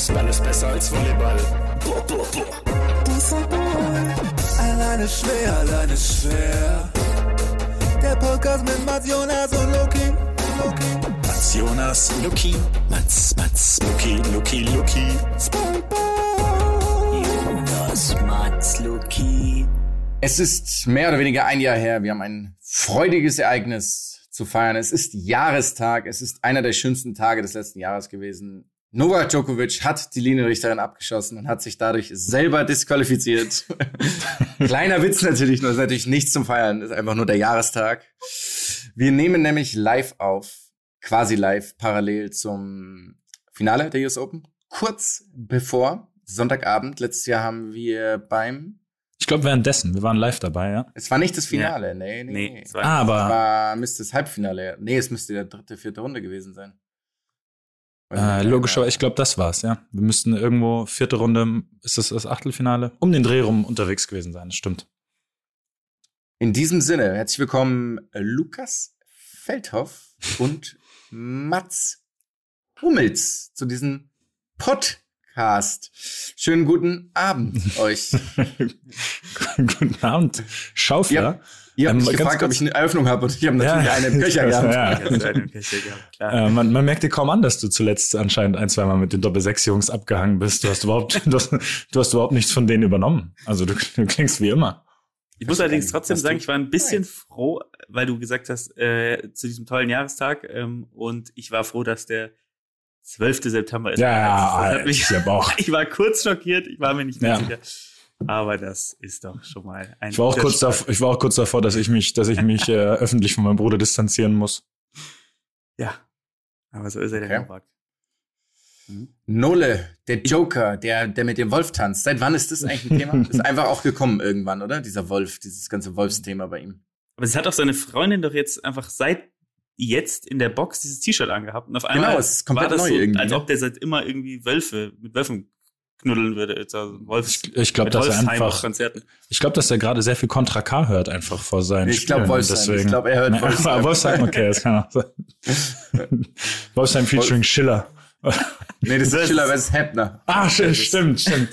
Faustball ist besser als Volleyball. Boah, boah, boah. Fußball. Alleine schwer, alleine schwer. Der Podcast mit Mats Jonas und Loki. Loki. Mats Jonas, Luki, Mats, Mats, Luki, Luki, Luki. Spongebob. Jonas, Mats, Luki. Es ist mehr oder weniger ein Jahr her. Wir haben ein freudiges Ereignis zu feiern. Es ist Jahrestag. Es ist einer der schönsten Tage des letzten Jahres gewesen. Novak Djokovic hat die Linienrichterin abgeschossen und hat sich dadurch selber disqualifiziert. Kleiner Witz natürlich, nur ist natürlich nichts zum Feiern. Ist einfach nur der Jahrestag. Wir nehmen nämlich live auf, quasi live, parallel zum Finale der US Open. Kurz bevor Sonntagabend. Letztes Jahr haben wir beim Ich glaube währenddessen, wir waren live dabei, ja. es war nicht das Finale, nee, nee. Nee, nee. es war- Ah, Es aber war, müsste das Halbfinale. Nee, es müsste der dritte, vierte Runde gewesen sein. Äh, logischerweise, ich glaube, das war's, ja. Wir müssten irgendwo vierte Runde, ist das das Achtelfinale? Um den Dreh rum unterwegs gewesen sein, das stimmt. In diesem Sinne, herzlich willkommen äh, Lukas Feldhoff und Mats Hummels zu diesem Podcast. Schönen guten Abend euch. Guten Abend, Schaufler. Ihr habt Ähm, mich gefragt, ob ich eine Eröffnung habe und ich habe natürlich Ja. eine im Köcher gehabt. Ja. Ja, gehabt, klar. Äh, man, man merkt dir kaum an, dass du zuletzt anscheinend ein, zwei Mal mit den Doppel-Sechs-Jungs abgehangen bist. Du hast überhaupt, du hast, du hast überhaupt nichts von denen übernommen. Also du, du klingst wie immer. Ich muss allerdings trotzdem was sagen, ich war ein bisschen Nein. froh, weil du gesagt hast, äh, zu diesem tollen Jahrestag, ähm, und ich war froh, dass der 12. September ist. Ja, hat mich, ich auch. ich war kurz schockiert, ich war mir nicht mehr Ja. sicher. Aber das ist doch schon mal ein Ich war auch kurz davor, ich war auch kurz davor, dass ich mich, dass ich mich äh, öffentlich von meinem Bruder distanzieren muss. Ja. Aber so ist er, der Okay. Novak. Mhm. Nole, der Joker, der, der mit dem Wolf tanzt. Seit wann ist das eigentlich ein Thema? ist einfach auch gekommen irgendwann, oder? Dieser Wolf, dieses ganze Wolfsthema bei ihm. Aber es hat auch seine Freundin doch jetzt einfach seit jetzt in der Box dieses T-Shirt angehabt. Und auf einmal Genau, es ist komplett war das neu so, irgendwie, als ne? ob der seit immer irgendwie Wölfe, mit Wölfen knuddeln würde. Jetzt also Wolfs, Ich, ich glaube, dass er Wolfsheim einfach, Konzerten. ich glaube, dass er gerade sehr viel Contra K hört einfach vor seinen Ich glaub, Spielen. Wolfsheim. Deswegen- Ich glaub, er hört Nee, Wolfsheim. Wolfsheim, okay, das kann auch sein. Wolfsheim featuring Schiller. Nee, das ist Das- Schiller vs. Heppner. Ah, stimmt, stimmt, stimmt.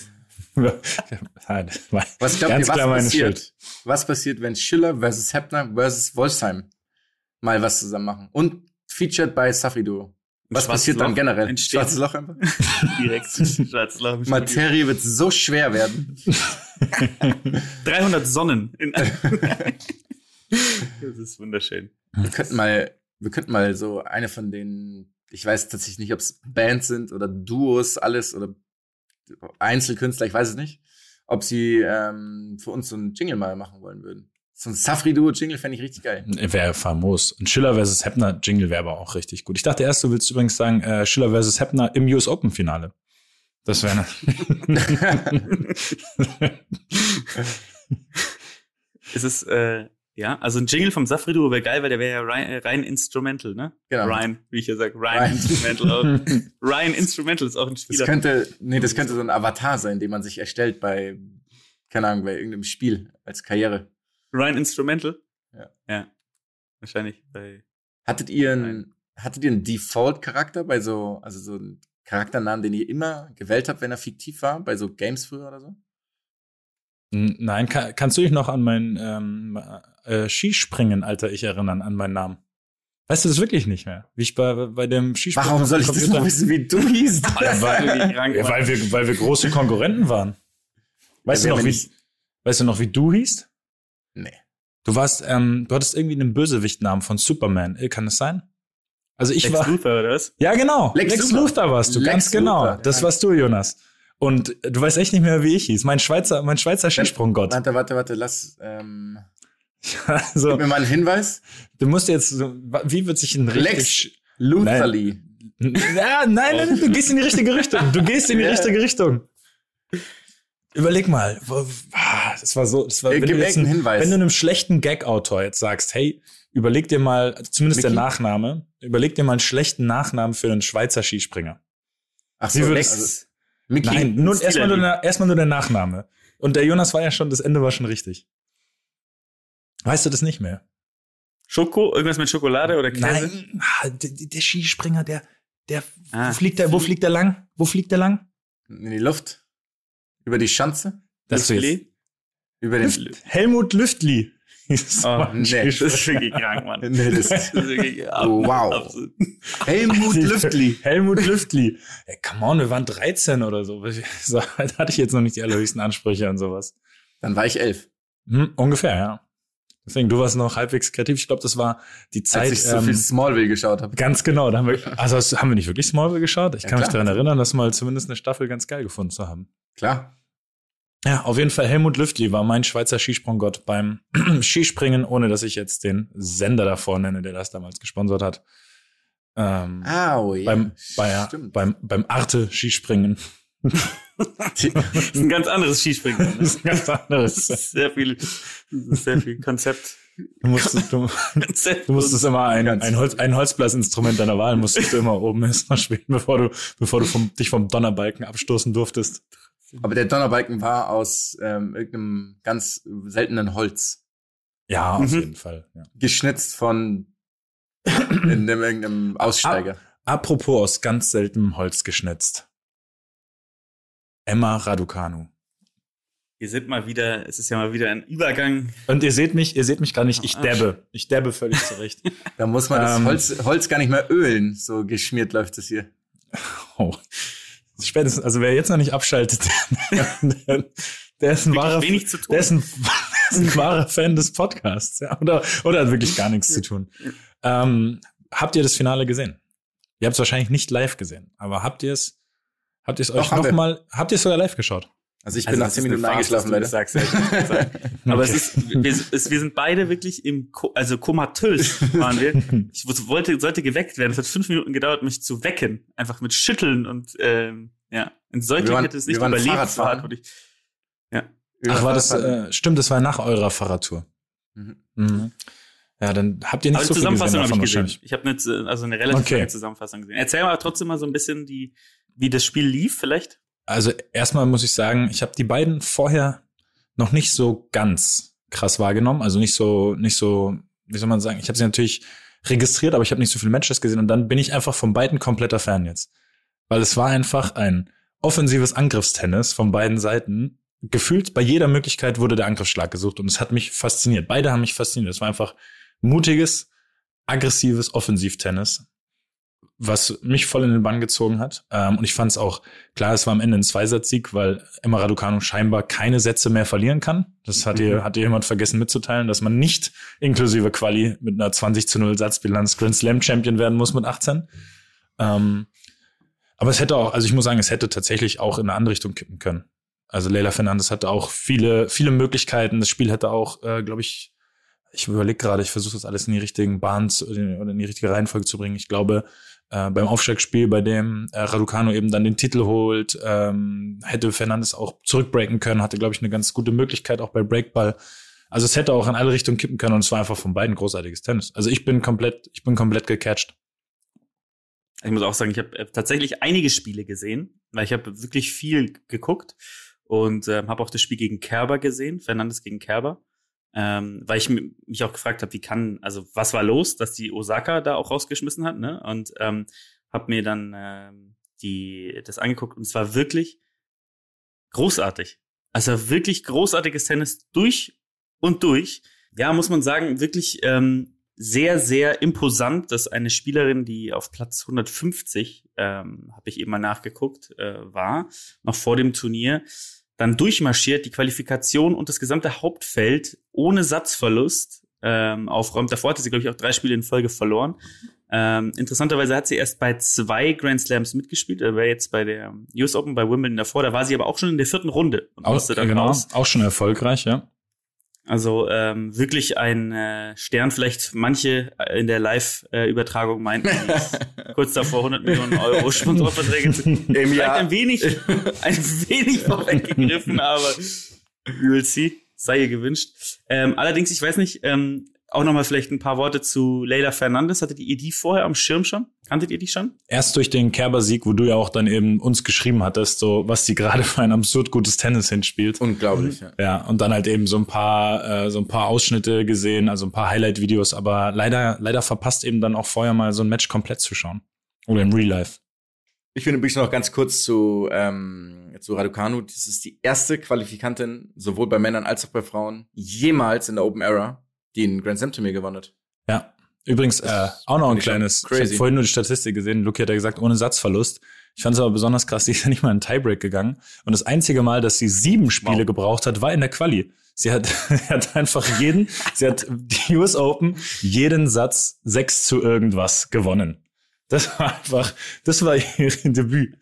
Was glaubt ihr, was klar meine passiert? Was passiert, wenn Schiller versus Heppner versus Wolfsheim mal was zusammen machen? Und featured bei Safri Duo. Was passiert dann generell? entsteht. Schwarzes Loch einfach? Direkt schwarzes Loch. Materie wird so schwer werden. 300 Sonnen. In das ist wunderschön. Wir könnten mal, wir könnten mal so eine von den, ich weiß tatsächlich nicht, ob es Bands sind oder Duos, alles oder Einzelkünstler, ich weiß es nicht, ob sie ähm, für uns so einen Jingle mal machen wollen würden. So ein Safri-Duo-Jingle fände ich richtig geil. Wäre famos. Und Schiller versus Heppner Jingle wäre aber auch richtig gut. Ich dachte erst, du willst übrigens sagen, äh, Schiller versus Heppner im US Open Finale. Das wäre Es ist, äh, ja, also ein Jingle vom Safri-Duo wäre geil, weil der wäre ja rein, äh, rein Instrumental, ne? Genau. Ryan, wie ich ja sage. Ryan, Ryan. Instrumental. Auch. Ryan Instrumental ist auch ein Das Spieler. könnte, nee, das könnte so ein Avatar sein, den man sich erstellt bei, keine Ahnung, bei irgendeinem Spiel als Karriere. Ryan Instrumental? Ja. Ja. Wahrscheinlich bei. Hattet ihr einen, hattet ihr einen Default-Charakter bei so, also so einen Charakternamen, den ihr immer gewählt habt, wenn er fiktiv war, bei so Games früher oder so? Nein, kann, kannst du dich noch an mein ähm, äh, Skispringen, alter Ich erinnern, an meinen Namen? Weißt du das wirklich nicht mehr? Wie ich bei, bei dem Skispringen. Warum soll ich am das Computer- noch wissen, wie du hießt? Krank. Ja, weil wir, weil wir große Konkurrenten waren. Weißt Ja, du noch, wie, weißt du noch, wie du hießt? Nee. Du warst, ähm, du hattest irgendwie einen Bösewichtnamen von Superman. Äh, Kann das sein? Also ich Lex war. Luthor, oder was? Ja, genau. Lex Lex, Luthor. Luthor warst du, Lex ganz genau. Luthor, Das ja. warst du, Jonas. Und du weißt echt nicht mehr, wie ich hieß. Mein Schweizer, mein Schweizer Skisprunggott. Warte, warte, warte, lass, ähm, Also, gib mir mal einen Hinweis. du musst jetzt, so, wie wird sich ein Lex Lutherly. Ja, nein, nein, nein, du gehst in die richtige Richtung. Du gehst in die richtige Richtung. Überleg mal, wo- das war so, das war, Äh, wenn, du jetzt Hinweis. wenn du einem schlechten Gag-Autor jetzt sagst, hey, überleg dir mal, also zumindest der Mickey? Nachname, überleg dir mal einen schlechten Nachnamen für einen Schweizer Skispringer. Ach Wie so, würdest- Lex. Mickey. Nein, nur, erstmal nur, der- erstmal nur der Nachname. Und der Jonas war ja schon, das Ende war schon richtig. Weißt du das nicht mehr? Schoko? Irgendwas mit Schokolade oder Käse? Nein, ah, der, der Skispringer, der, der, Ah. wo fliegt der, wo fliegt der lang? Wo fliegt der lang? In die Luft. Über die Schanze. Das ist Lüftli? Über den. Helmut Lüftli. Oh, nee, das ist wirklich krank, Mann. Nee, das Das ist wirklich Wow. absolut. Helmut Lüftli. Helmut Lüftli. Ey, come on, wir waren 13 oder so. so. Da hatte ich jetzt noch nicht die allerhöchsten Ansprüche an sowas. Dann war ich elf. Hm, ungefähr, ja. Deswegen, du warst noch halbwegs kreativ. Ich glaube, das war die Zeit. Als ich so ähm, viel Smallville geschaut habe. Ganz genau. Da haben wir, also haben wir nicht wirklich Smallville geschaut? Ich Ja, kann mich klar. daran erinnern, dass mal zumindest eine Staffel ganz geil gefunden zu haben. Klar. Ja, auf jeden Fall Helmut Lüftli war mein Schweizer Skisprunggott beim Skispringen, ohne dass ich jetzt den Sender davor nenne, der das damals gesponsert hat. Ähm, Au, ja. beim, bei, Stimmt. beim, beim Arte Skispringen. Das ist ein ganz anderes Skispringen. Das Ne? ist ein ganz Das anderes. sehr viel, das sehr viel Konzept. Du musstest, du, du musstest immer ein, ein, Holz, ein Holzblasinstrument deiner Wahl musstest du immer oben erstmal spielen, bevor du, bevor du vom, dich vom Donnerbalken abstoßen durftest. Aber der Donnerbalken war aus ähm, irgendeinem ganz seltenen Holz. Ja, auf Mhm. jeden Fall. Ja. Geschnitzt von in einem, irgendeinem Aussteiger. Apropos aus ganz seltenem Holz geschnitzt. Emma Raducanu. Wir sind mal wieder, es ist ja mal wieder ein Übergang. Und ihr seht mich, ihr seht mich gar nicht, ich Ah, dabbe. Ich dabbe völlig zurecht. Da muss man das Ähm. Holz, Holz gar nicht mehr ölen. So geschmiert läuft es hier. Oh. Spätestens, also wer jetzt noch nicht abschaltet, der, der ist ein wahrer, Wirklich wenig zu tun. der ist ein, der ist ein wahrer Fan des Podcasts, ja, oder, oder hat wirklich gar nichts zu tun. Ähm, habt ihr das Finale gesehen? Ihr habt es wahrscheinlich nicht live gesehen, aber habt ihr es, habt ihr es euch nochmal, habt ihr es sogar live geschaut? Also ich bin nach das zehn eine Minuten eingeschlafen, leider. sagst, gesagt. Aber es ist, wir, es, wir sind beide wirklich im, Ko also komatös waren wir. Ich wollte, sollte geweckt werden. Es hat fünf Minuten gedauert, mich zu wecken. Einfach mit Schütteln und, ähm, ja. Säugling Wir waren- hätte es nicht überlebt. Ja. Ach, war das, äh, stimmt, das war nach eurer Fahrradtour. Mhm. Mhm. Ja, dann habt ihr nicht Aber so die viel gesehen Zusammenfassung habe ich gesehen. Ich habe jetzt, äh, also eine relativ Okay. lange Zusammenfassung gesehen. Erzähl mal trotzdem mal so ein bisschen die, wie das Spiel lief, vielleicht. Also erstmal muss ich sagen, ich habe die beiden vorher noch nicht so ganz krass wahrgenommen. Also nicht so, nicht so, wie soll man sagen, ich habe sie natürlich registriert, aber ich habe nicht so viele Matches gesehen und dann bin ich einfach von beiden kompletter Fan jetzt. Weil es war einfach ein offensives Angriffstennis von beiden Seiten. Gefühlt bei jeder Möglichkeit wurde der Angriffsschlag gesucht und es hat mich fasziniert. Beide haben mich fasziniert. Es war einfach mutiges, aggressives Offensivtennis, was mich voll in den Bann gezogen hat. Ähm, und ich fand es auch, klar, es war am Ende ein Zweisatzsieg, weil Emma Raducanu scheinbar keine Sätze mehr verlieren kann. Das hat ihr, hat ihr jemand vergessen mitzuteilen, dass man nicht inklusive Quali mit einer 20 zu 0 Satzbilanz Grand Slam Champion werden muss mit 18. Ähm, aber es hätte auch, also ich muss sagen, es hätte tatsächlich auch in eine andere Richtung kippen können. Also Leila Fernandes hatte auch viele, viele Möglichkeiten. Das Spiel hätte auch, äh, glaube ich, ich überlege gerade, ich versuche das alles in die richtigen Bahnen zu, oder in die richtige Reihenfolge zu bringen. Ich glaube, äh, beim Aufstiegsspiel, bei dem äh, Raducano eben dann den Titel holt, ähm, hätte Fernandes auch zurückbreaken können, hatte, glaube ich, eine ganz gute Möglichkeit auch bei Breakball. Also es hätte auch in alle Richtungen kippen können und es war einfach von beiden großartiges Tennis. Also ich bin komplett, ich bin komplett gecatcht. Ich muss auch sagen, ich habe äh, tatsächlich einige Spiele gesehen, weil ich habe wirklich viel geguckt und ähm, habe auch das Spiel gegen Kerber gesehen, Fernandes gegen Kerber, ähm, weil ich mi- mich auch gefragt habe, wie kann, also was war los, dass die Osaka da auch rausgeschmissen hat, ne? Und ähm, habe mir dann ähm, die das angeguckt und es war wirklich großartig. Also wirklich großartiges Tennis durch und durch. Ja, muss man sagen, wirklich ähm, sehr, sehr imposant, dass eine Spielerin, die auf Platz 150, ähm, habe ich eben mal nachgeguckt, äh, war, noch vor dem Turnier, dann durchmarschiert, die Qualifikation und das gesamte Hauptfeld ohne Satzverlust ähm, aufräumt. Davor hatte sie, glaube ich, auch drei Spiele in Folge verloren. Ähm, interessanterweise hat sie erst bei zwei Grand Slams mitgespielt. Er war jetzt bei der US Open, bei Wimbledon davor. Da war sie aber auch schon in der vierten Runde und Auch, musste dann genau, raus. auch schon erfolgreich, ja. Also ähm, wirklich ein äh, Stern. Vielleicht manche äh, in der Live-Übertragung meinten, kurz davor 100 Millionen Euro Sponsorverträge zu Im Vielleicht Jahr. ein wenig, ein wenig vorweggegriffen, aber we will see. Sei ihr gewünscht. Ähm, allerdings, ich weiß nicht, ähm, auch noch mal vielleicht ein paar Worte zu Leila Fernandes. Hattet ihr die vorher am Schirm schon? Kanntet ihr die schon? Erst durch den Kerber-Sieg, wo du ja auch dann eben uns geschrieben hattest, so was sie gerade für ein absurd gutes Tennis hinspielt. Unglaublich, ja. Ja, und dann halt eben so ein paar, äh, so ein paar Ausschnitte gesehen, also ein paar Highlight-Videos, aber leider, leider verpasst eben dann auch vorher mal so ein Match komplett zu schauen. Oder im Real Life. Ich finde übrigens noch ganz kurz zu, ähm, zu Raducanu. Das ist die erste Qualifikantin, sowohl bei Männern als auch bei Frauen, jemals in der Open Era, die ein Grand Slam Turnier gewonnen hat. Ja. Übrigens, äh, auch noch ein ich kleines, ich crazy. habe vorhin nur die Statistik gesehen, Luki hat ja gesagt, ohne Satzverlust. Ich fand es aber besonders krass, die ist ja nicht mal in den Tiebreak gegangen. Und das einzige Mal, dass sie sieben Spiele Wow. gebraucht hat, war in der Quali. Sie hat, hat einfach jeden, sie hat die US Open, jeden Satz sechs zu irgendwas gewonnen. Das war einfach, das war ihr Debüt.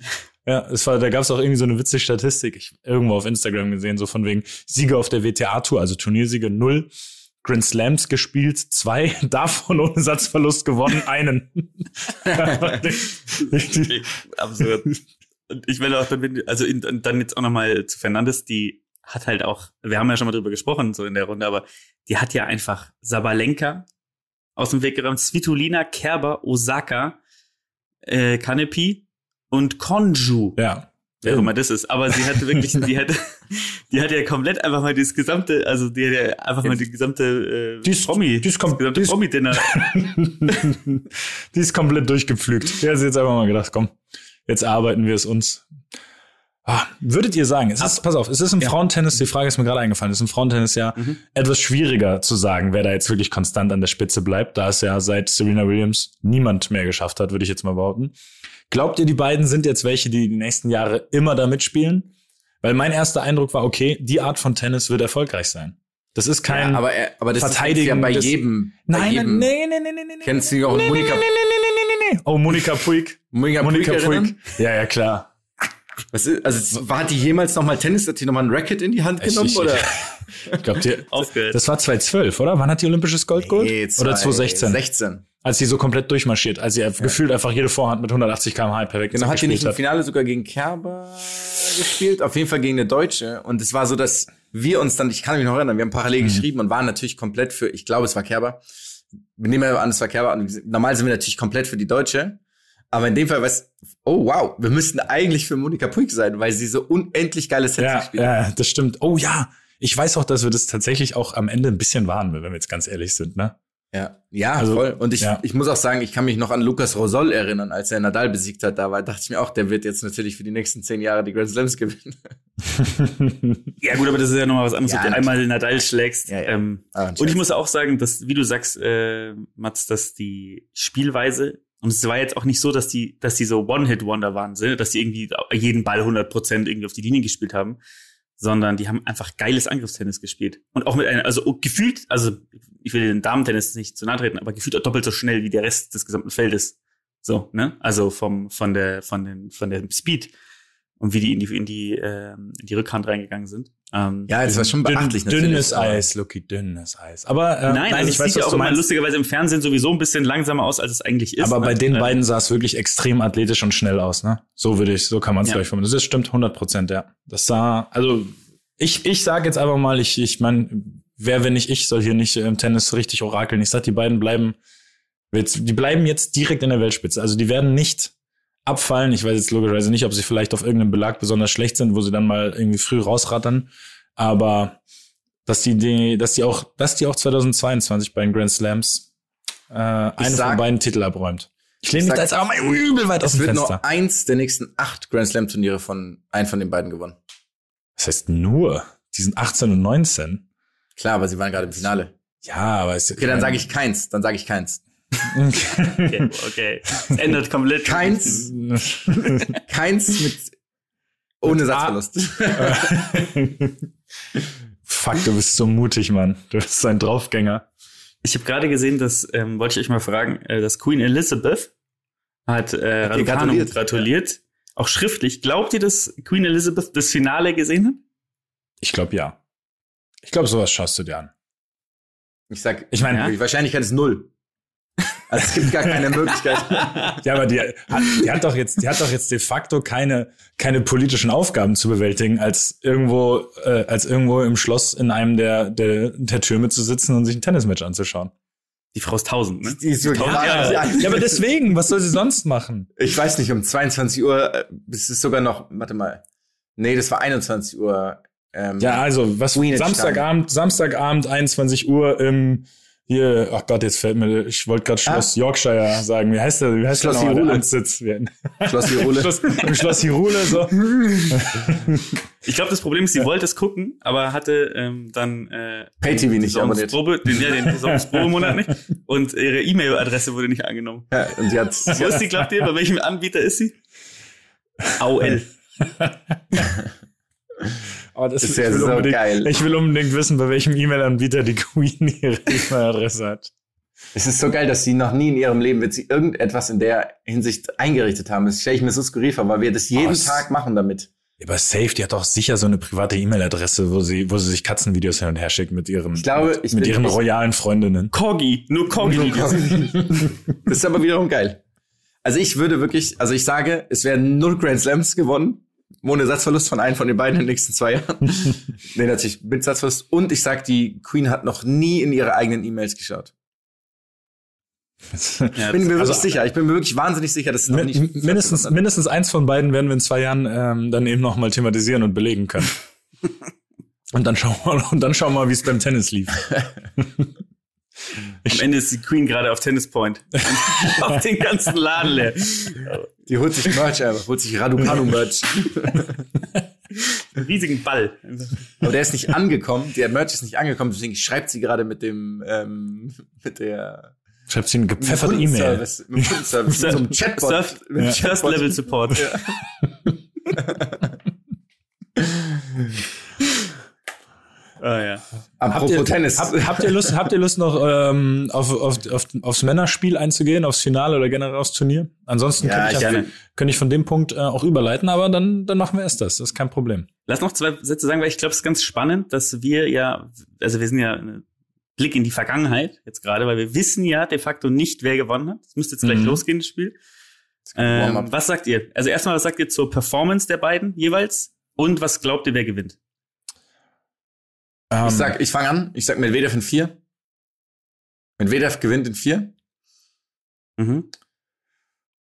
Ja, es war, da gab es auch irgendwie so eine witzige Statistik, ich irgendwo auf Instagram gesehen, so von wegen Siege auf der WTA-Tour, also Turniersiege null, Grand Slams gespielt, zwei, davon ohne Satzverlust gewonnen, einen. Absurd. Und ich will auch dann, also in, dann jetzt auch nochmal zu Fernandes, die hat halt auch, wir haben ja schon mal drüber gesprochen, so in der Runde, aber die hat ja einfach Sabalenka aus dem Weg geräumt, Svitolina, Kerber, Osaka, äh, Kanepi und Konju. ja. Wer auch immer das ist. Aber sie hatte wirklich, die hat, die hat ja komplett einfach mal das gesamte, also die hat ja einfach mal die gesamte äh, Die ist- Promi, die ist das gesamte die Promi-Dinner. die ist komplett durchgepflügt. Der hat sich jetzt einfach mal gedacht, komm, jetzt arbeiten wir es uns. Ah, würdet ihr sagen, es ist, pass auf, es ist im Frauentennis, die Frage ist mir gerade eingefallen, es ist im Frauentennis ja Mhm. etwas schwieriger zu sagen, wer da jetzt wirklich konstant an der Spitze bleibt, da es ja seit Serena Williams niemand mehr geschafft hat, würde ich jetzt mal behaupten. Glaubt ihr, die beiden sind jetzt welche, die die nächsten Jahre immer da mitspielen? Weil mein erster Eindruck war, okay, die Art von Tennis wird erfolgreich sein. Das ist kein ja, aber, er- aber das Verteidigen ist ja bei des- jedem. bei Nein, jedem. nein, nein, nein, nein, nein. Kennst du auch nee, Monika- Nee, nee, nee, nee, nee, nee. Oh, Monika Puig. Monika, Monika Puig. Ja, ja, klar. Was ist, also war die jemals noch mal Tennis, hat die noch mal ein Racket in die Hand Ich- genommen ich- oder? Ich glaube, die, Aufgehört. das war 2012, oder? Wann hat die olympisches Gold geholt? Nee, oder 2016? 16. Als sie so komplett durchmarschiert, als sie gefühlt einfach jede Vorhand mit 180 km/h perfekt Genau, hat die nicht gespielt im Finale sogar gegen Kerber gespielt? Auf jeden Fall gegen eine Deutsche. Und es war so, dass wir uns dann, ich kann mich noch erinnern, wir haben parallel Mhm. geschrieben und waren natürlich komplett für, ich glaube, es war Kerber. Wir nehmen ja an, es war Kerber. Normal sind wir natürlich komplett für die Deutsche. Aber in dem Fall, was, oh wow, wir müssten eigentlich für Monika Puig sein, weil sie so unendlich geile Sets Ja, gespielt hat. ja, das stimmt. Oh ja, ich weiß auch, dass wir das tatsächlich auch am Ende ein bisschen waren, wenn wir jetzt ganz ehrlich sind, ne? Ja, ja Also, voll. Und ich, ja. ich muss auch sagen, ich kann mich noch an Lukas Rosol erinnern, als er Nadal besiegt hat. Da war, dachte ich mir auch, der wird jetzt natürlich für die nächsten zehn Jahre die Grand Slams gewinnen. Ja, gut, aber das ist ja nochmal was anderes, Ja, ob du einmal Nadal schlägst. Ja. Ähm, Ah, und ich muss auch sagen, dass, wie du sagst, äh, Mats, dass die Spielweise, und es war jetzt auch nicht so, dass die, dass die so One-Hit-Wonder waren, dass die irgendwie jeden Ball 100% irgendwie auf die Linie gespielt haben, sondern die haben einfach geiles Angriffstennis gespielt. Und auch mit einer, also gefühlt, also ich will den Damentennis nicht zu nahe treten, aber gefühlt auch doppelt so schnell wie der Rest des gesamten Feldes. So, ne? Also vom, von der, von den, von dem Speed. Und wie die in die, in die, ähm, in die Rückhand reingegangen sind. Ähm, Ja, das war schon beachtlich Dünn, natürlich. dünnes Eis, Lucky, dünnes Eis. Aber äh, nein, also ich es weiß, sieht ja auch immer meinst. lustigerweise im Fernsehen sowieso ein bisschen langsamer aus, als es eigentlich ist. Aber bei ne? den Äh, beiden sah es wirklich extrem athletisch und schnell aus, ne? So würde ich, so kann man es Ja. gleich formulieren. Das stimmt 100 Prozent, ja. Das sah, also ich, ich sage jetzt einfach mal, ich, ich meine, wer, wenn nicht ich, soll hier nicht im Tennis richtig orakeln. Ich sag, die beiden bleiben, jetzt, die bleiben jetzt direkt in der Weltspitze. Also die werden nicht abfallen. Ich weiß jetzt logischerweise nicht, ob sie vielleicht auf irgendeinem Belag besonders schlecht sind, wo sie dann mal irgendwie früh rausrattern. Aber dass die, die dass die auch, dass die auch 2022 bei den Grand Slams äh, einen sag- von beiden Titel abräumt. Ich lehne mich da jetzt aber mal übel weit aus Es dem wird Fenster. nur eins der nächsten acht Grand Slam Turniere von einem von den beiden gewonnen. Das heißt nur, die sind 18 und 19. Klar, aber sie waren gerade im Finale. Ja, aber es Okay, dann sage ich keins. Dann sage ich keins. Okay, okay. Es ändert komplett. Keins, keins mit ohne Satzverlust. Fuck, du bist so mutig, Mann. Du bist ein Draufgänger. Ich habe gerade gesehen, dass, ähm, wollte ich euch mal fragen, äh, dass Queen Elizabeth hat äh, Raducanu gratuliert. gratuliert. Auch schriftlich. Glaubt ihr, dass Queen Elizabeth das Finale gesehen hat? Ich glaube ja. Ich glaube, sowas schaust du dir an. Ich sag, Ich meine, Ja? die Wahrscheinlichkeit ist null. Also es gibt gar keine Möglichkeit. Ja, aber die hat, die hat doch jetzt, die hat doch jetzt de facto keine, keine politischen Aufgaben zu bewältigen, als irgendwo, äh, als irgendwo im Schloss in einem der, der, der Türme zu sitzen und sich ein Tennismatch anzuschauen. Die Frau ist tausend, ne? Die ist wirklich Ja, ja, Ja, aber deswegen, was soll sie sonst machen? Ich weiß nicht, um 22 Uhr, äh, es ist sogar noch, warte mal. Nee, das war 21 Uhr. Ähm, Ja, also, was, Samstagabend, Samstagabend, 21 Uhr im, hier, ach Gott, jetzt fällt mir, ich wollte gerade Schloss Yorkshire sagen. Wie heißt der? Wie heißt Schloss? Wie- Schloss Tirole. Schloss, Schloss Hyrule, so. Ich glaube, das Problem ist, sie wollte es gucken, aber hatte ähm, dann äh, Pay-TV den nicht abonniert. Saisonsprobe- den, ja, den Saisonsprobemonat nicht. Und ihre E-Mail-Adresse wurde nicht angenommen. Ja, und sie hat, Wo ist die, glaubt ihr? Bei welchem Anbieter ist sie? AOL. Aber das Ist ja ich will so unbedingt, geil. Ich will unbedingt wissen, bei welchem E-Mail-Anbieter die Queen ihre E-Mail-Adresse hat. es ist so geil, dass sie noch nie in ihrem Leben wird sie irgendetwas in der Hinsicht eingerichtet haben. Das stelle ich mir so skurril vor, weil wir das jeden Oh, Tag machen damit. Aber Safe, die hat doch sicher so eine private E-Mail-Adresse, wo sie, wo sie sich Katzenvideos hin und her schickt mit ihren, Ich glaube, mit, ich mit ihren royalen Freundinnen. Corgi. Nur Corgi. Das ist aber wiederum geil. Also ich würde wirklich, also ich sage, es werden null Grand Slams gewonnen, ohne Satzverlust von einem von den beiden in den nächsten zwei Jahren. nee, natürlich mit Satzverlust. Und ich sag, die Queen hat noch nie in ihre eigenen E-Mails geschaut. Ja, Ich bin mir wirklich Also- sicher. Ich bin mir wirklich wahnsinnig sicher, dass es noch nicht mindestens, mindestens eins von beiden werden wir in zwei Jahren ähm, dann eben noch mal thematisieren und belegen können. und dann schauen wir, und dann schauen wir mal, wie es beim Tennis lief. Am Ende ist die Queen gerade auf Tennis Point. Auf den ganzen Laden leer. Die holt sich Merch einfach, holt sich Raducanu Merch. Einen riesigen Ball. Aber der ist nicht angekommen, der Merch ist nicht angekommen, deswegen schreibt sie gerade mit dem, ähm, mit der Schreibt sie eine dem gepfefferte E-Mail. Mit dem Kundenservice, mit so einem Chatbot. Surf, mit einem First. Level Support. Ah, ja. Apropos Habt ihr, Tennis. Hab, habt ihr Lust, habt ihr Lust noch ähm, auf, auf, auf, aufs Männerspiel einzugehen, aufs Finale oder generell aufs Turnier? Ansonsten Ja, könnte ich, gerne. könnte ich von dem Punkt äh, auch überleiten, aber dann, dann machen wir erst das. Das ist kein Problem. Lass noch zwei Sätze sagen, weil ich glaube, es ist ganz spannend, dass wir ja, also wir sind ja ein Blick in die Vergangenheit jetzt gerade, weil wir wissen ja de facto nicht, wer gewonnen hat. Es müsste jetzt gleich Mhm. losgehen, das Spiel. Ähm, was sagt ihr? Also erstmal, was sagt ihr zur Performance der beiden jeweils? Und was glaubt ihr, wer gewinnt? Ähm, Ich sag, ich fange an. Ich sag Medvedev in vier. Medvedev gewinnt in vier. Mhm.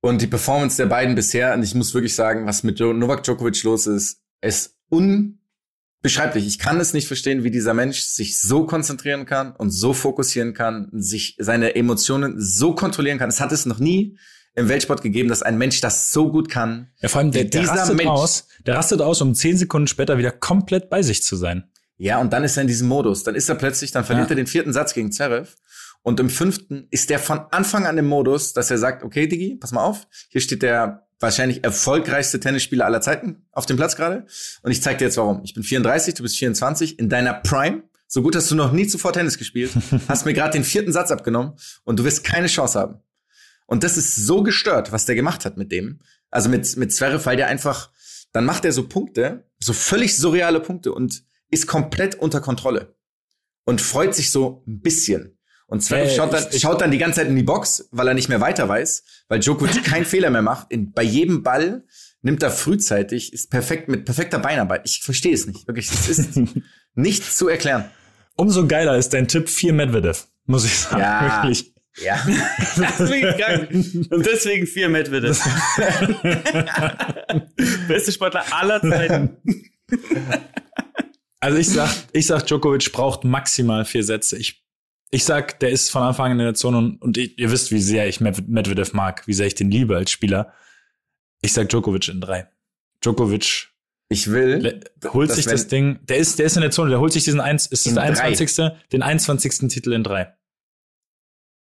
Und die Performance der beiden bisher, und ich muss wirklich sagen, was mit Novak Djokovic los ist, ist unbeschreiblich. Ich kann es nicht verstehen, wie dieser Mensch sich so konzentrieren kann und so fokussieren kann, sich seine Emotionen so kontrollieren kann. Es hat es noch nie im Weltsport gegeben, dass ein Mensch das so gut kann. ja, vor allem, der, der dieser rastet Mensch- aus, der rastet aus, um zehn Sekunden später wieder komplett bei sich zu sein. Ja, und dann ist er in diesem Modus. Dann ist er plötzlich, dann verliert Ja. er den vierten Satz gegen Zverev. Und im fünften ist er von Anfang an im Modus, dass er sagt, okay, Digi, pass mal auf. Hier steht der wahrscheinlich erfolgreichste Tennisspieler aller Zeiten auf dem Platz gerade. Und ich zeig dir jetzt warum. Ich bin 34, du bist 24, in deiner Prime. So gut hast du noch nie zuvor Tennis gespielt. hast mir gerade den vierten Satz abgenommen und du wirst keine Chance haben. Und das ist so gestört, was der gemacht hat mit dem. Also mit, mit Zverev, weil der einfach, dann macht er so Punkte, so völlig surreale Punkte und ist komplett unter Kontrolle. Und freut sich so ein bisschen. Und Zverev Äh, schaut, dann, ich- ich- schaut dann die ganze Zeit in die Box, weil er nicht mehr weiter weiß, weil Djokovic keinen Fehler mehr macht. In, bei jedem Ball nimmt er frühzeitig, ist perfekt mit perfekter Beinarbeit. Ich verstehe es nicht. Wirklich, es ist nicht zu erklären. Umso geiler ist dein Tipp vier Medvedev, muss ich sagen. Ja. Wirklich. Ja. Deswegen krank. Und deswegen vier Medvedev. Beste Sportler aller Zeiten. Also ich sag, ich sag, Djokovic braucht maximal vier Sätze. Ich, ich sag, der ist von Anfang an in der Zone und, und ihr, ihr wisst, wie sehr ich Med- Medvedev mag, wie sehr ich den liebe als Spieler. Ich sag Djokovic in drei. Djokovic Ich will. holt sich das Ding, der ist, der ist in der Zone, der holt sich diesen eins, ist das der drei. 21. Den 21. Titel in drei.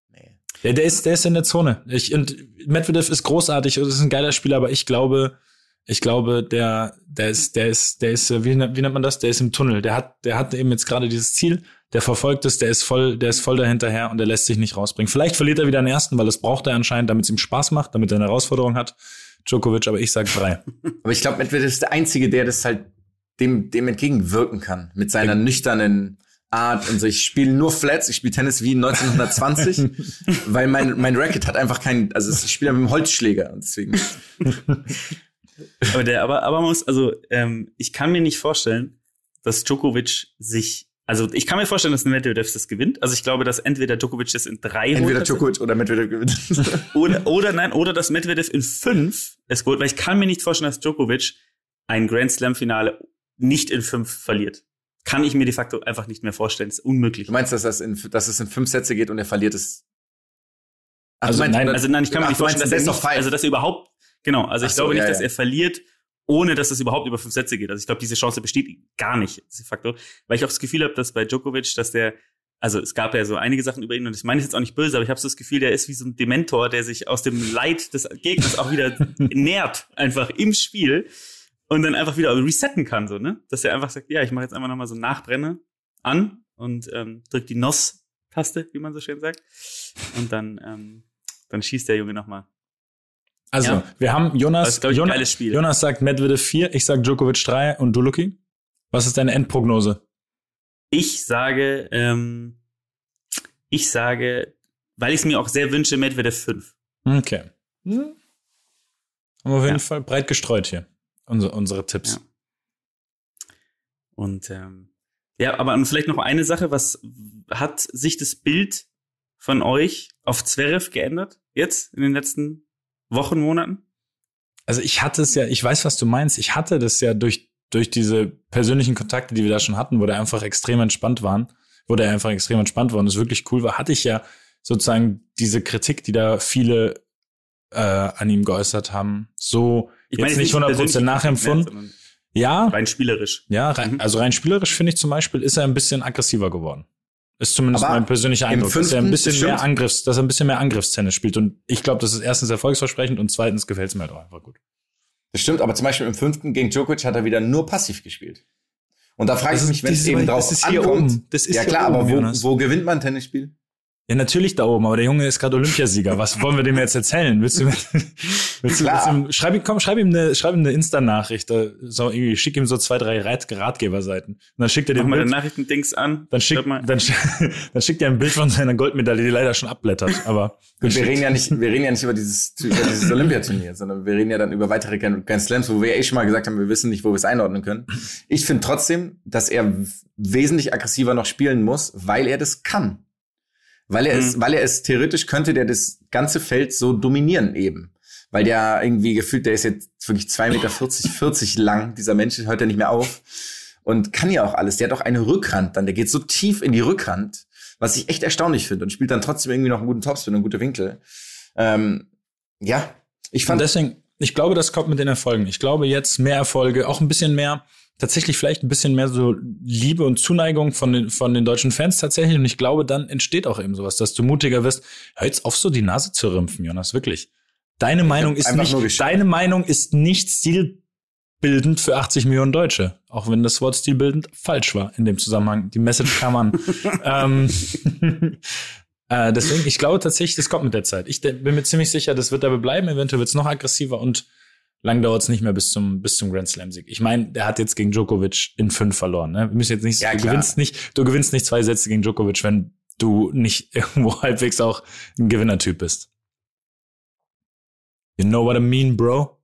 Nee. Der, der ist, der ist in der Zone. Ich, und Medvedev ist großartig und ist ein geiler Spieler, aber ich glaube, ich glaube, der, der ist, der ist, der ist, wie, nennt- wie nennt man das? Der ist im Tunnel. Der hat, der hat eben jetzt gerade dieses Ziel, der verfolgt es, der ist voll, der ist voll dahinterher und der lässt sich nicht rausbringen. Vielleicht verliert er wieder den ersten, weil das braucht er anscheinend, damit es ihm Spaß macht, damit er eine Herausforderung hat. Djokovic, aber ich sag drei. Aber ich glaube, Medvedev ist der Einzige, der das halt dem, dem entgegenwirken kann. Mit seiner nüchternen Art und so. Ich spiele nur Flats, ich spiele Tennis wie 1920, weil mein, mein Racket hat einfach keinen, also ich spiele mit dem Holzschläger und deswegen. Aber der, aber, aber man muss, also, ähm, ich kann mir nicht vorstellen, dass Djokovic sich, also ich kann mir vorstellen, dass Medvedev das gewinnt. Also ich glaube, dass entweder Djokovic das in drei Entweder Djokovic oder Medvedev gewinnt. oder, oder nein, oder dass Medvedev in fünf es holt, weil ich kann mir nicht vorstellen, dass Djokovic ein Grand Slam Finale nicht in fünf verliert. kann ich mir de facto einfach nicht mehr vorstellen. Das ist unmöglich. Du meinst, dass, das in, dass es in fünf Sätze geht und er verliert es? Ach, Also meinst, nein, also nein, ich kann mir Ach, nicht vorstellen, dass er nicht, also dass er überhaupt, genau, also ich so, glaube nicht, ja, dass er verliert, ohne dass es überhaupt über fünf Sätze geht. Also ich glaube, diese Chance besteht gar nicht, de facto. Weil ich auch das Gefühl habe, dass bei Djokovic, dass der, also es gab ja so einige Sachen über ihn und ich meine jetzt auch nicht böse, aber ich habe so das Gefühl, der ist wie so ein Dementor, der sich aus dem Leid des Gegners auch wieder nährt, einfach im Spiel und dann einfach wieder resetten kann, so, ne? Dass er einfach sagt, ja, ich mache jetzt einfach nochmal so Nachbrenne an und ähm, drückt die NOS-Taste, wie man so schön sagt. Und dann, ähm, dann schießt der Junge nochmal. Also, Ja. wir haben Das Jonas, ist, ich, ein Jonas, geiles Spiel. Jonas sagt Medvedev 4, ich sag Djokovic 3 und du, Luki? Was ist deine Endprognose? Ich sage, ähm, ich sage, weil ich es mir auch sehr wünsche, Medvedev 5. Okay. Hm. Haben wir auf jeden Ja. Fall breit gestreut hier. Unsere, unsere Tipps. Ja. Und ähm, ja, aber vielleicht noch eine Sache, was hat sich das Bild von euch auf Zverev geändert jetzt in den letzten Wochen, Monaten? Also ich hatte es ja, ich weiß, was du meinst. Ich hatte das ja durch, durch diese persönlichen Kontakte, die wir da schon hatten, wo der einfach extrem entspannt waren, wo der einfach extrem entspannt war und es wirklich cool war, hatte ich ja sozusagen diese Kritik, die da viele äh, an ihm geäußert haben, so jetzt nicht 100% persönlich nachempfunden. Ja, Rein spielerisch. ja, rein, Mhm. also rein spielerisch finde ich zum Beispiel, ist er ein bisschen aggressiver geworden. Ist zumindest Aber mein persönlicher Eindruck, dass er ein bisschen mehr. Angriffs, dass er ein bisschen mehr Angriffstennis spielt. Und ich glaube, das ist erstens erfolgsversprechend und zweitens gefällt es mir halt auch einfach gut. Das stimmt, aber zum Beispiel im fünften gegen Djokovic hat er wieder nur passiv gespielt. Und da frage ich mich, ist- wenn es eben drauf das ist hier ankommt. oben. Das ist ja hier klar, oben, aber Jonas. wo, wo gewinnt man ein Tennisspiel? Ja, natürlich da oben, aber der Junge ist gerade Olympiasieger. Was wollen wir dem jetzt erzählen? Willst du, willst du, willst du schreib ihm, komm, schreib ihm eine, schreib ihm eine Insta-Nachricht. So irgendwie, schick ihm so zwei, drei Rat Ratgeberseiten. Und dann schickt er dir mal den Nachrichtendings an. dann schickt, dann, dann schickt er ein Bild von seiner Goldmedaille, die leider schon abblättert. Aber wir reden ja nicht, wir reden ja nicht über dieses, über dieses Olympiaturnier, sondern wir reden ja dann über weitere Grand Slams, wo wir eh schon mal gesagt haben, wir wissen nicht, wo wir es einordnen können. Ich finde trotzdem, dass er wesentlich aggressiver noch spielen muss, weil er das kann. Weil er es, weil er es theoretisch könnte, der das ganze Feld so dominieren eben. Weil der irgendwie gefühlt, der ist jetzt wirklich 2,40 Meter 40 lang, dieser Mensch hört ja nicht mehr auf. Und kann ja auch alles. Der hat auch eine Rückhand dann, der geht so tief in die Rückhand, was ich echt erstaunlich finde und spielt dann trotzdem irgendwie noch einen guten Topspin und gute Winkel. Ähm, ja, ich Und fand, deswegen, ich glaube, das kommt mit den Erfolgen. Ich glaube jetzt mehr Erfolge, auch ein bisschen mehr, tatsächlich vielleicht ein bisschen mehr so Liebe und Zuneigung von den, von den deutschen Fans tatsächlich. Und ich glaube, dann entsteht auch eben sowas, dass du mutiger wirst. Hör jetzt auf, so die Nase zu rümpfen, Jonas, wirklich. Deine Meinung ist nicht, deine Meinung ist nicht stilbildend für 80 Millionen Deutsche. Auch wenn das Wort stilbildend falsch war in dem Zusammenhang. Die Message kam an. ähm, äh, deswegen, ich glaube tatsächlich, das kommt mit der Zeit. Ich bin mir ziemlich sicher, das wird dabei bleiben. Eventuell wird es noch aggressiver und lang dauert es nicht mehr bis zum, bis zum Grand Slam-Sieg. Ich meine, der hat jetzt gegen Djokovic in fünf verloren. Ne? Wir müssen jetzt nicht, Ja, du klar. gewinnst nicht, du gewinnst nicht zwei Sätze gegen Djokovic, wenn du nicht irgendwo halbwegs auch ein Gewinnertyp bist. You know what I mean, bro?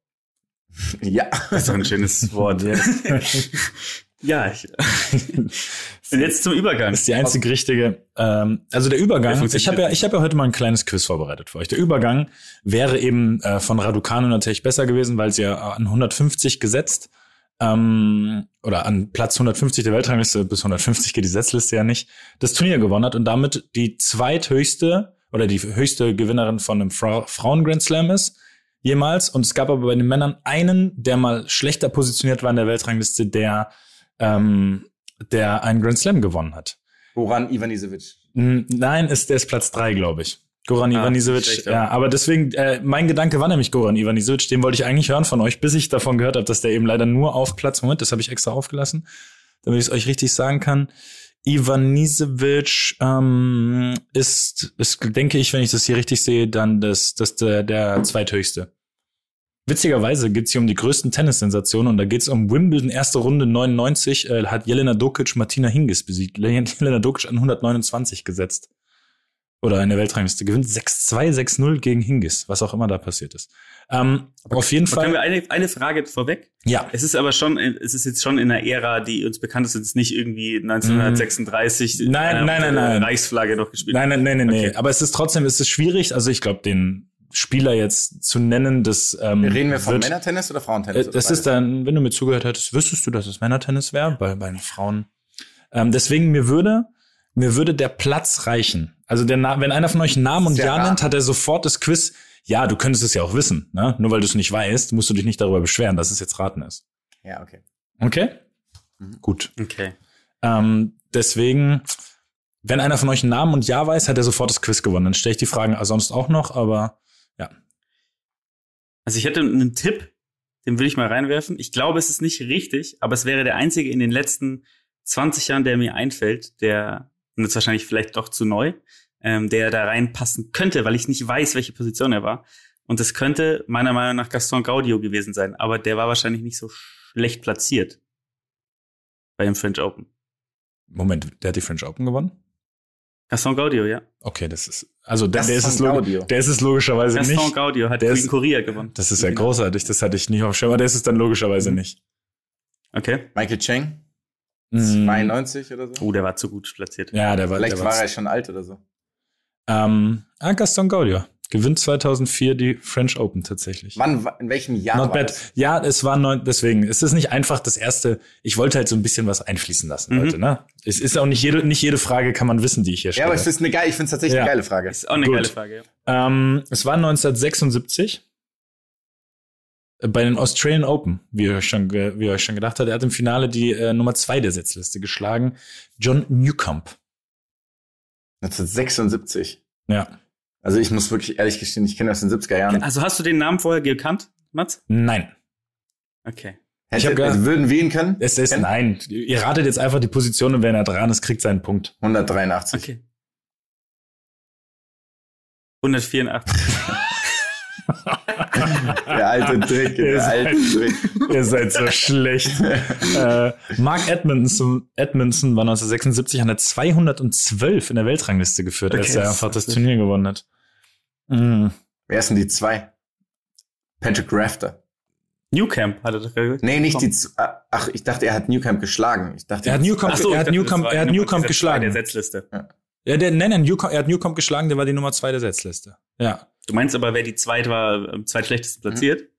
ja. Das ist doch ein schönes Wort. ja, ich, und jetzt zum Übergang. Das ist die einzig richtige. Ähm, also der Übergang. funktioniert Ich habe ja, ich habe ja heute mal ein kleines Quiz vorbereitet für euch. Der Übergang wäre eben äh, von Raducanu natürlich besser gewesen, weil sie ja an 150 gesetzt ähm, oder an Platz 150 der Weltrangliste bis 150 geht die Setzliste ja nicht. Das Turnier gewonnen hat und damit die zweithöchste oder die höchste Gewinnerin von einem Fra Frauen Grand Slam ist jemals. Und es gab aber bei den Männern einen, der mal schlechter positioniert war in der Weltrangliste, der ähm, der einen Grand Slam gewonnen hat. Goran Ivanisevic. Mm, Nein, ist, der ist Platz drei, glaube ich. Goran Ah, Ivanisevic. schlecht, Ja, aber deswegen, äh, mein Gedanke war nämlich Goran Ivanisevic, den wollte ich eigentlich hören von euch, bis ich davon gehört habe, dass der eben leider nur auf Platz, Moment, das habe ich extra aufgelassen, damit ich es euch richtig sagen kann. Ivanisevic ähm, ist, ist, denke ich, wenn ich das hier richtig sehe, dann das, das der, der zweithöchste. Witzigerweise geht's hier um die größten Tennissensationen und da geht's um Wimbledon erste Runde 99, äh, hat Jelena Dokic Martina Hingis besiegt. Jelena Dokic an 129 gesetzt. Oder in der Weltrangliste gewinnt 6-2, 6-0 gegen Hingis, was auch immer da passiert ist. Ähm, auf jeden Können wir Fall. eine, eine Frage vorweg? Ja, Es ist aber schon, es ist jetzt schon in einer Ära, die uns bekannt ist, ist nicht irgendwie 1936 Mhm. Nein, äh, nein, nein, nein. Reichsflagge noch gespielt. Nein, nein, nein, nein. Okay. Aber es ist trotzdem, es ist schwierig. Also ich glaube, den Spieler jetzt zu nennen, das ähm, Reden wir von wird, Männertennis oder Äh, Frauentennis? das oder ist dann, wenn du mir zugehört hättest, wüsstest du, dass es Männertennis wäre. Bei, bei den Frauen Ähm, deswegen mir würde mir würde der Platz reichen. Also der Na wenn einer von euch einen Namen und Sehr Ja rar. nennt, hat er sofort das Quiz. Ja, du könntest es ja auch wissen. Ne? Nur weil du es nicht weißt, musst du dich nicht darüber beschweren, dass es jetzt raten ist. Ja, okay. Okay? Mhm. Gut. Okay. Ähm, deswegen, wenn einer von euch einen Namen und Ja weiß, hat er sofort das Quiz gewonnen. Dann stelle ich die Fragen sonst auch noch, aber Also ich hätte einen Tipp, den will ich mal reinwerfen. Ich glaube, es ist nicht richtig, aber es wäre der einzige in den letzten 20 Jahren, der mir einfällt, der, und jetzt wahrscheinlich vielleicht doch zu neu, ähm, der da reinpassen könnte, weil ich nicht weiß, welche Position er war. Und es könnte meiner Meinung nach Gaston Gaudio gewesen sein, aber der war wahrscheinlich nicht so schlecht platziert bei dem French Open. Moment, der hat die French Open gewonnen? Gaston Gaudio, ja. Okay, das ist, also der, der ist es Gaston der ist es logischerweise Gaston nicht. Gaudio hat Der Queen Korea gewonnen. Das ist ja Genau. großartig, das hatte ich nicht auf dem Schirm, aber der ist es dann logischerweise Mhm. nicht. Okay. Michael Cheng, Mm, 92 oder so. Oh, der war zu gut platziert. Ja, der war, Vielleicht der war er schon alt oder so. Ähm, ah, Gaston Gaudio gewinnt 2004 die French Open tatsächlich. Wann, wa- in welchem Jahr Not war bad. das? Ja, es war neun, deswegen. Es ist nicht einfach das erste. Ich wollte halt so ein bisschen was einfließen lassen, Mhm. Leute, ne? Es ist auch nicht jede, nicht jede Frage kann man wissen, die ich hier Ja, stelle. aber ich finde es eine geile, ich finde es tatsächlich Ja. eine geile Frage. Ist auch eine Gut. geile Frage. Ja. ähm, es war 1976 äh, bei den Australian Open, wie ihr euch schon, wie ihr euch schon gedacht habt. Er hat im Finale die äh, Nummer zwei der Setzliste geschlagen. John Newcomb. 1976. Ja. Also ich muss wirklich ehrlich gestehen, ich kenne das in den 70er Jahren. Also hast du den Namen vorher gekannt, Mats? Nein. Okay. Hätte, ich hab also würden wir ihn können? Es ist, Kennen? nein. Ihr ratet jetzt einfach die Position und wenn er dran ist, kriegt seinen Punkt. 183. Okay. 184. Der alte Trick, Ihr der seid- alte Trick. Ihr seid so schlecht. äh, Mark Edmondson, Edmondson war 1976 an der 212 in der Weltrangliste geführt, als Okay, er das einfach das Turnier gewonnen hat. Mhm. Wer ist denn die zwei? Patrick Rafter. Newcamp hat er doch gesagt. Nee, nicht die Z Ach, ich dachte, er hat Newcamp geschlagen. Ich dachte, Er hat Newcomb, Ach so, er hat das war er hat die Nummer Newcomb dieser geschlagen. Der Setzliste. Ja, der, nein, nein, Newcomb, er hat Newcomb geschlagen, der war die Nummer zwei der Setzliste. Ja. Du meinst aber, wer die zweit war, am zweitschlechtesten platziert?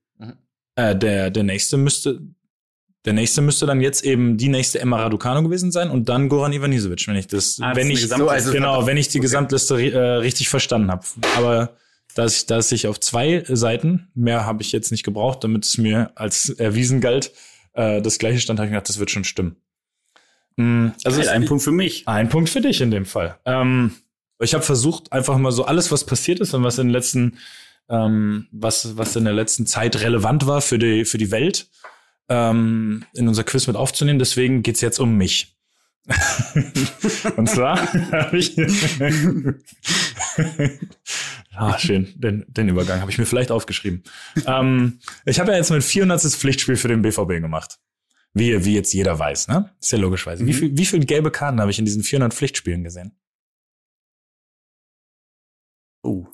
Äh, der, der nächste müsste, der nächste müsste dann jetzt eben die nächste Emma Raducanu gewesen sein und dann Goran Ivanisevic, wenn ich das, Ah, das wenn ich, so, also- genau, wenn ich die Okay. Gesamtliste äh, richtig verstanden habe. Aber da es, da es sich auf zwei Seiten, mehr habe ich jetzt nicht gebraucht, damit es mir als erwiesen galt, äh, das gleiche stand, habe ich gedacht, das wird schon stimmen. Mm, Also es- ein Punkt für mich. ein Punkt für dich in dem Fall. Ähm, ich habe versucht, einfach mal so alles, was passiert ist und was in den letzten, ähm, was, was in der letzten Zeit relevant war für die, für die Welt, ähm, in unser Quiz mit aufzunehmen. Deswegen geht's jetzt um mich. und zwar habe ich. ah, schön. Den, den Übergang habe ich mir vielleicht aufgeschrieben. ähm, ich habe ja jetzt mein 400. Pflichtspiel für den BVB gemacht. Wie, wie jetzt jeder weiß, ne? Ist ja logischweise. Wie, viel, wie viele gelbe Karten habe ich in diesen 400 Pflichtspielen gesehen? Oh.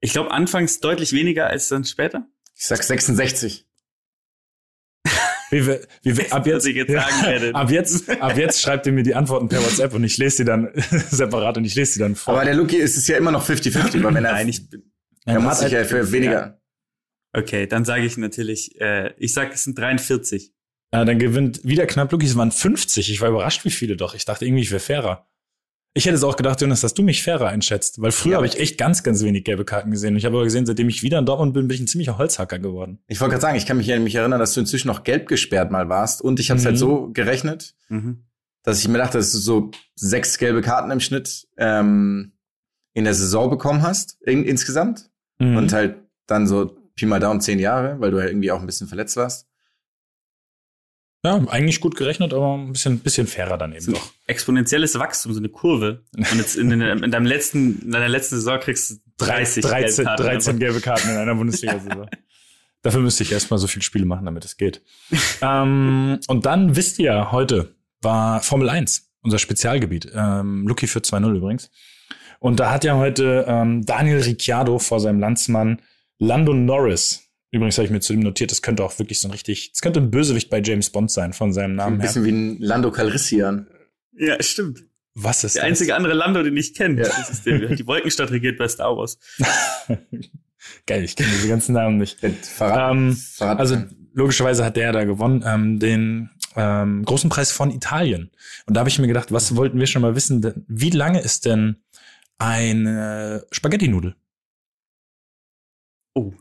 Ich glaube, anfangs deutlich weniger als dann später. Ich sag 66. Wie, wir- wie, wir- ab jetzt, ich jetzt sagen werde. ab jetzt, ab jetzt schreibt ihr mir die Antworten per WhatsApp und ich lese die dann separat und ich lese die dann vor. Aber der Luki ist es ja immer noch 50-50, weil wenn er, Nein, ich, er muss sich ja halt- für weniger. okay, dann sage ich natürlich, äh, ich sag, es sind 43. Ja, dann gewinnt wieder knapp Luki, es waren 50. Ich war überrascht, wie viele doch. Ich dachte irgendwie, ich wäre fairer. Ich hätte es auch gedacht, Jonas, dass du mich fairer einschätzt, weil früher Ja, habe ich echt ganz, ganz wenig gelbe Karten gesehen. Und ich habe aber gesehen, seitdem ich wieder in Dortmund bin, bin ich ein ziemlicher Holzhacker geworden. Ich wollte gerade sagen, ich kann mich, mich erinnern, dass du inzwischen noch gelb gesperrt mal warst. Und ich habe es Mhm. halt so gerechnet, Mhm. dass ich mir dachte, dass du so sechs gelbe Karten im Schnitt ähm, in der Saison bekommen hast, in, insgesamt. Mhm. Und halt dann so Pi mal Daumen zehn Jahre, weil du ja irgendwie auch ein bisschen verletzt warst. Ja, eigentlich gut gerechnet, aber ein bisschen, bisschen fairer dann eben doch. exponentielles Wachstum, so eine Kurve. Und jetzt in, in deinem letzten, in deiner letzten Saison kriegst du 30 13, gelbe Karten. 13 gelbe Karten in einer Bundesliga-Saison. Dafür müsste ich erstmal so viele Spiele machen, damit es geht. ähm, und dann wisst ihr, heute war Formel 1, unser Spezialgebiet. Ähm, Lucky für 2-0 übrigens. Und da hat ja heute ähm, Daniel Ricciardo vor seinem Landsmann Lando Norris. Übrigens habe ich mir zu dem notiert, das könnte auch wirklich so ein richtig, das könnte ein Bösewicht bei James Bond sein, von seinem Ein Namen her. bisschen wie ein Lando Calrissian. Ja, stimmt. Was ist Der das? einzige andere Lando, den ich kenne. Ja. Das ist der, die Wolkenstadt regiert bei Star Wars. Geil, ich kenne diese ganzen Namen nicht. Mit Verrat, Ähm, Verrat Also logischerweise hat der da gewonnen. Ähm, den ähm, großen Preis von Italien. Und da habe ich mir gedacht, was wollten wir schon mal wissen? denn- Wie lange ist denn eine Spaghetti-Nudel? Oh.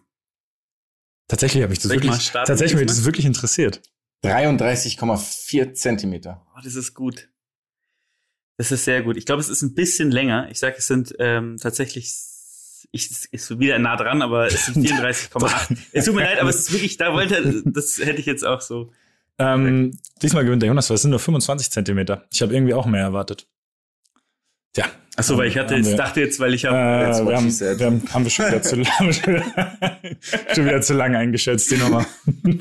Tatsächlich habe ich das Soll ich wirklich, starten tatsächlich mich das wirklich interessiert. 33,4 Zentimeter. Oh, das ist gut. Das ist sehr gut. Ich glaube, es ist ein bisschen länger. Ich sage, es sind ähm, tatsächlich, ich ist wieder nah dran, aber es sind 34,8. es tut mir leid, aber es ist wirklich, da wollte, das hätte ich jetzt auch so. Ähm, diesmal gewinnt der Jonas, weil es sind nur 25 Zentimeter. Ich habe irgendwie auch mehr erwartet. Tja. Ach so, weil ich hatte jetzt, wir- dachte jetzt, weil ich Äh, habe. That's what wir, haben, wir haben, haben wir schon wieder zu lange, schon wieder, zu lange eingeschätzt, die Nummer.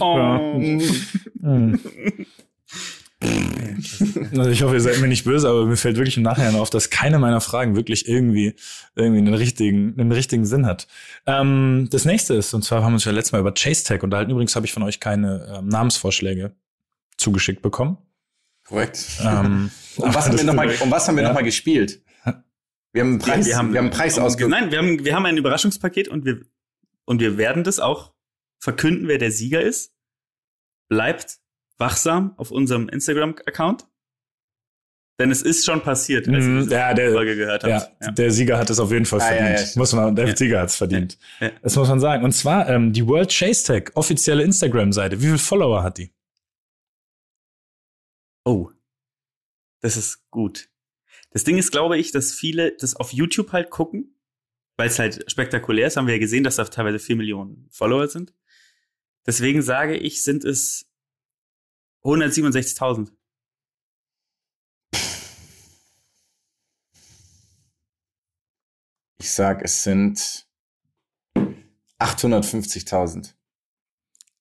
oh. Also ich hoffe, ihr seid mir nicht böse, aber mir fällt wirklich im Nachhinein auf, dass keine meiner Fragen wirklich irgendwie, irgendwie einen richtigen, einen richtigen Sinn hat. Ähm, das nächste ist, und zwar haben wir uns ja letztes Mal über Chase Tag unterhalten. Übrigens habe ich von euch keine ähm, Namensvorschläge zugeschickt bekommen. Korrekt. Ähm, Um was haben wir nochmal, um was haben wir Ja. noch mal gespielt? Wir haben einen Preis, wir haben, einen Preis ausge... Nein, wir haben, wir haben ein Überraschungspaket und wir, und wir werden das auch verkünden, wer der Sieger ist. Bleibt wachsam auf unserem Instagram-Account. Denn es ist schon passiert, als ihr diese ja, der- Folge gehört Ja, habt. Ja. der Sieger hat es auf jeden Fall Ah, verdient. ja, muss man, der Ja. Sieger hat es verdient. Ja, ja. Das muss man sagen. Und zwar ähm, die World Chase Tag, offizielle Instagram-Seite. Wie viele Follower hat die? Oh. Das ist gut. Das Ding ist, glaube ich, dass viele das auf YouTube halt gucken, weil es halt spektakulär ist. Haben wir ja gesehen, dass da teilweise vier Millionen Follower sind. Deswegen sage ich, sind es 167.000. Ich sag, es sind 850.000.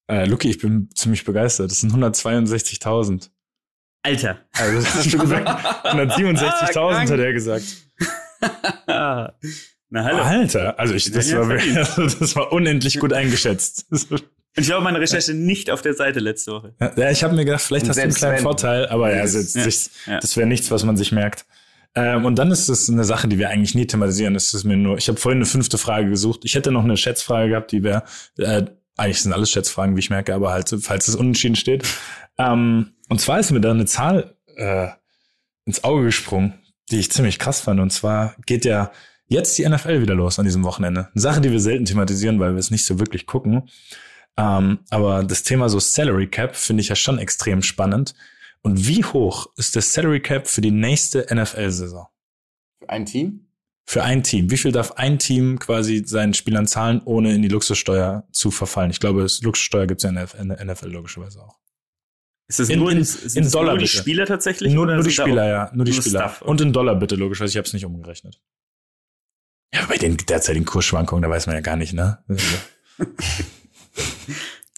Äh, Luki, ich bin ziemlich begeistert. Das sind 162.000. Alter. Also, das hast du gesagt. 167.000 hat er gesagt. Na hallo. Alter, also ich, das, Ja, war, also das war unendlich gut eingeschätzt. Und ich glaube, meine Recherche nicht auf der Seite letzte Woche. Ja, ich habe mir gedacht, vielleicht Und hast du einen kleinen wenn- Vorteil, aber ja, also, Ja, das, ja. das wäre nichts, was man sich merkt. Ähm, und dann ist es eine Sache, die wir eigentlich nie thematisieren. Das ist mir nur, ich habe vorhin eine fünfte Frage gesucht. Ich hätte noch eine Schätzfrage gehabt, die wäre, äh, eigentlich sind alles Schätzfragen, wie ich merke, aber halt, falls es unentschieden steht. Ähm, und zwar ist mir da eine Zahl äh, ins Auge gesprungen, die ich ziemlich krass fand. Und zwar geht ja jetzt die NFL wieder los an diesem Wochenende. Eine Sache, die wir selten thematisieren, weil wir es nicht so wirklich gucken. Ähm, aber das Thema so Salary Cap finde ich ja schon extrem spannend. Und wie hoch ist der Salary Cap für die nächste NFL-Saison? Ein Team? Für ein Team. Wie viel darf ein Team quasi seinen Spielern zahlen, ohne in die Luxussteuer zu verfallen? Ich glaube, Luxussteuer gibt es ja in der NFL logischerweise auch. Ist das In- nur, in- in, sind in das Dollar nur die bitte. Spieler tatsächlich? Nur, nur die Spieler, ja. Nur die nur Spieler. Stuff? Und in Dollar bitte, logischerweise. Ich habe es nicht umgerechnet. Ja, bei den derzeitigen Kursschwankungen, da weiß man ja gar nicht, ne?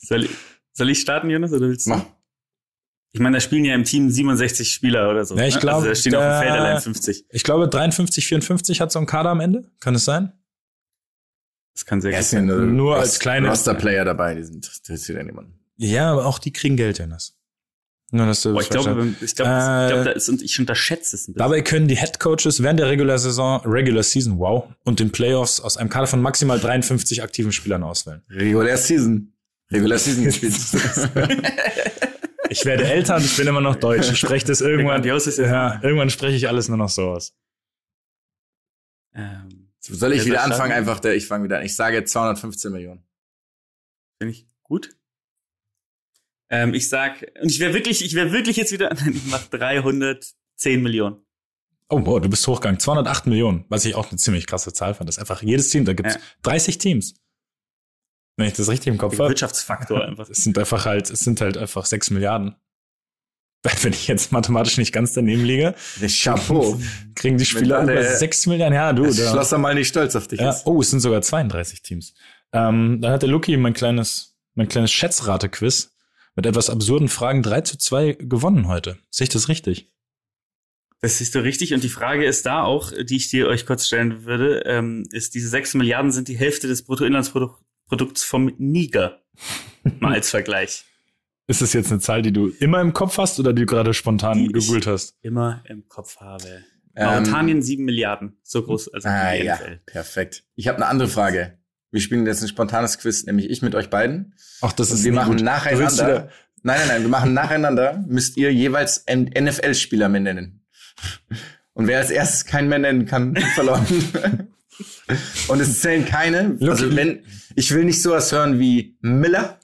Soll, ich- soll ich starten, Jonas, oder willst du? Mach. Ich meine, da spielen ja im Team 67 Spieler oder so. Ja, ich ne? glaub, also da stehen auf da- dem Feld allein 50. Ich glaube, 53, 54 hat so ein Kader am Ende. Kann es sein? Das kann sehr Ja, gut sein. nur, als kleine- Roster-Player dabei, die sind interessiert ja niemanden. Ja, aber auch die kriegen Geld, Jonas. Nur, dass du Boah, das ich glaube, ich glaube, Äh, ich glaube, da ist, und ich unterschätze es ein bisschen. Dabei können die Head Coaches während der Regular Saison, Regular Season, wow, und den Playoffs aus einem Kader von maximal 53 aktiven Spielern auswählen. Regular Season. Regular Season gespielt. Ich werde älter und ich bin immer noch deutsch. Ich spreche das irgendwann. Ja, irgendwann spreche ich alles nur noch so aus. ähm, Soll ich wieder anfangen? starten? Einfach, der, ich fange wieder an. Ich sage 215 Millionen. Finde ich gut. Ähm, ich sag, und ich wäre wirklich, ich wäre wirklich jetzt wieder, nein, ich mach 310 Millionen. Oh, boah, du bist hochgegangen. 208 Millionen, was ich auch eine ziemlich krasse Zahl fand. Das ist einfach jedes Team, da gibt's Ja. 30 Teams. Wenn ich das richtig im Kopf habe. Wirtschaftsfaktor einfach. Es sind einfach halt, es sind halt einfach 6 Milliarden. Wenn ich jetzt mathematisch nicht ganz daneben liege, Chapeau. kriegen die Spieler über äh, 6 Milliarden. Ja, du, Das da, Schlosser mal nicht stolz auf dich ja, oh, es sind sogar 32 Teams. Ähm, dann hat der Lucky mein kleines, mein kleines Schätzrate-Quiz mit etwas absurden Fragen 3 zu 2 gewonnen heute. Sehe ich das richtig? Das siehst du richtig. Und die Frage ist da auch, die ich dir euch kurz stellen würde, ähm, ist, diese 6 Milliarden sind die Hälfte des Bruttoinlandsprodukts vom Niger. Mal als Vergleich. Ist das jetzt eine Zahl, die du immer im Kopf hast oder die du gerade spontan Die ich- gegoogelt hast? Immer im Kopf habe. Ähm, Mauretanien 7 Milliarden. So groß, also Ah die ja, NFL. perfekt. Ich habe eine andere Frage. Wir spielen jetzt ein spontanes Quiz, nämlich ich mit euch beiden. Ach, das Und ist wir machen gut. Nacheinander. Nein, nein, nein, wir machen nacheinander. Müsst ihr jeweils NFL-Spieler mehr nennen. Und wer als erstes keinen mehr nennen kann, verloren. Und es zählen keine. Also wenn ich will nicht sowas hören wie Miller.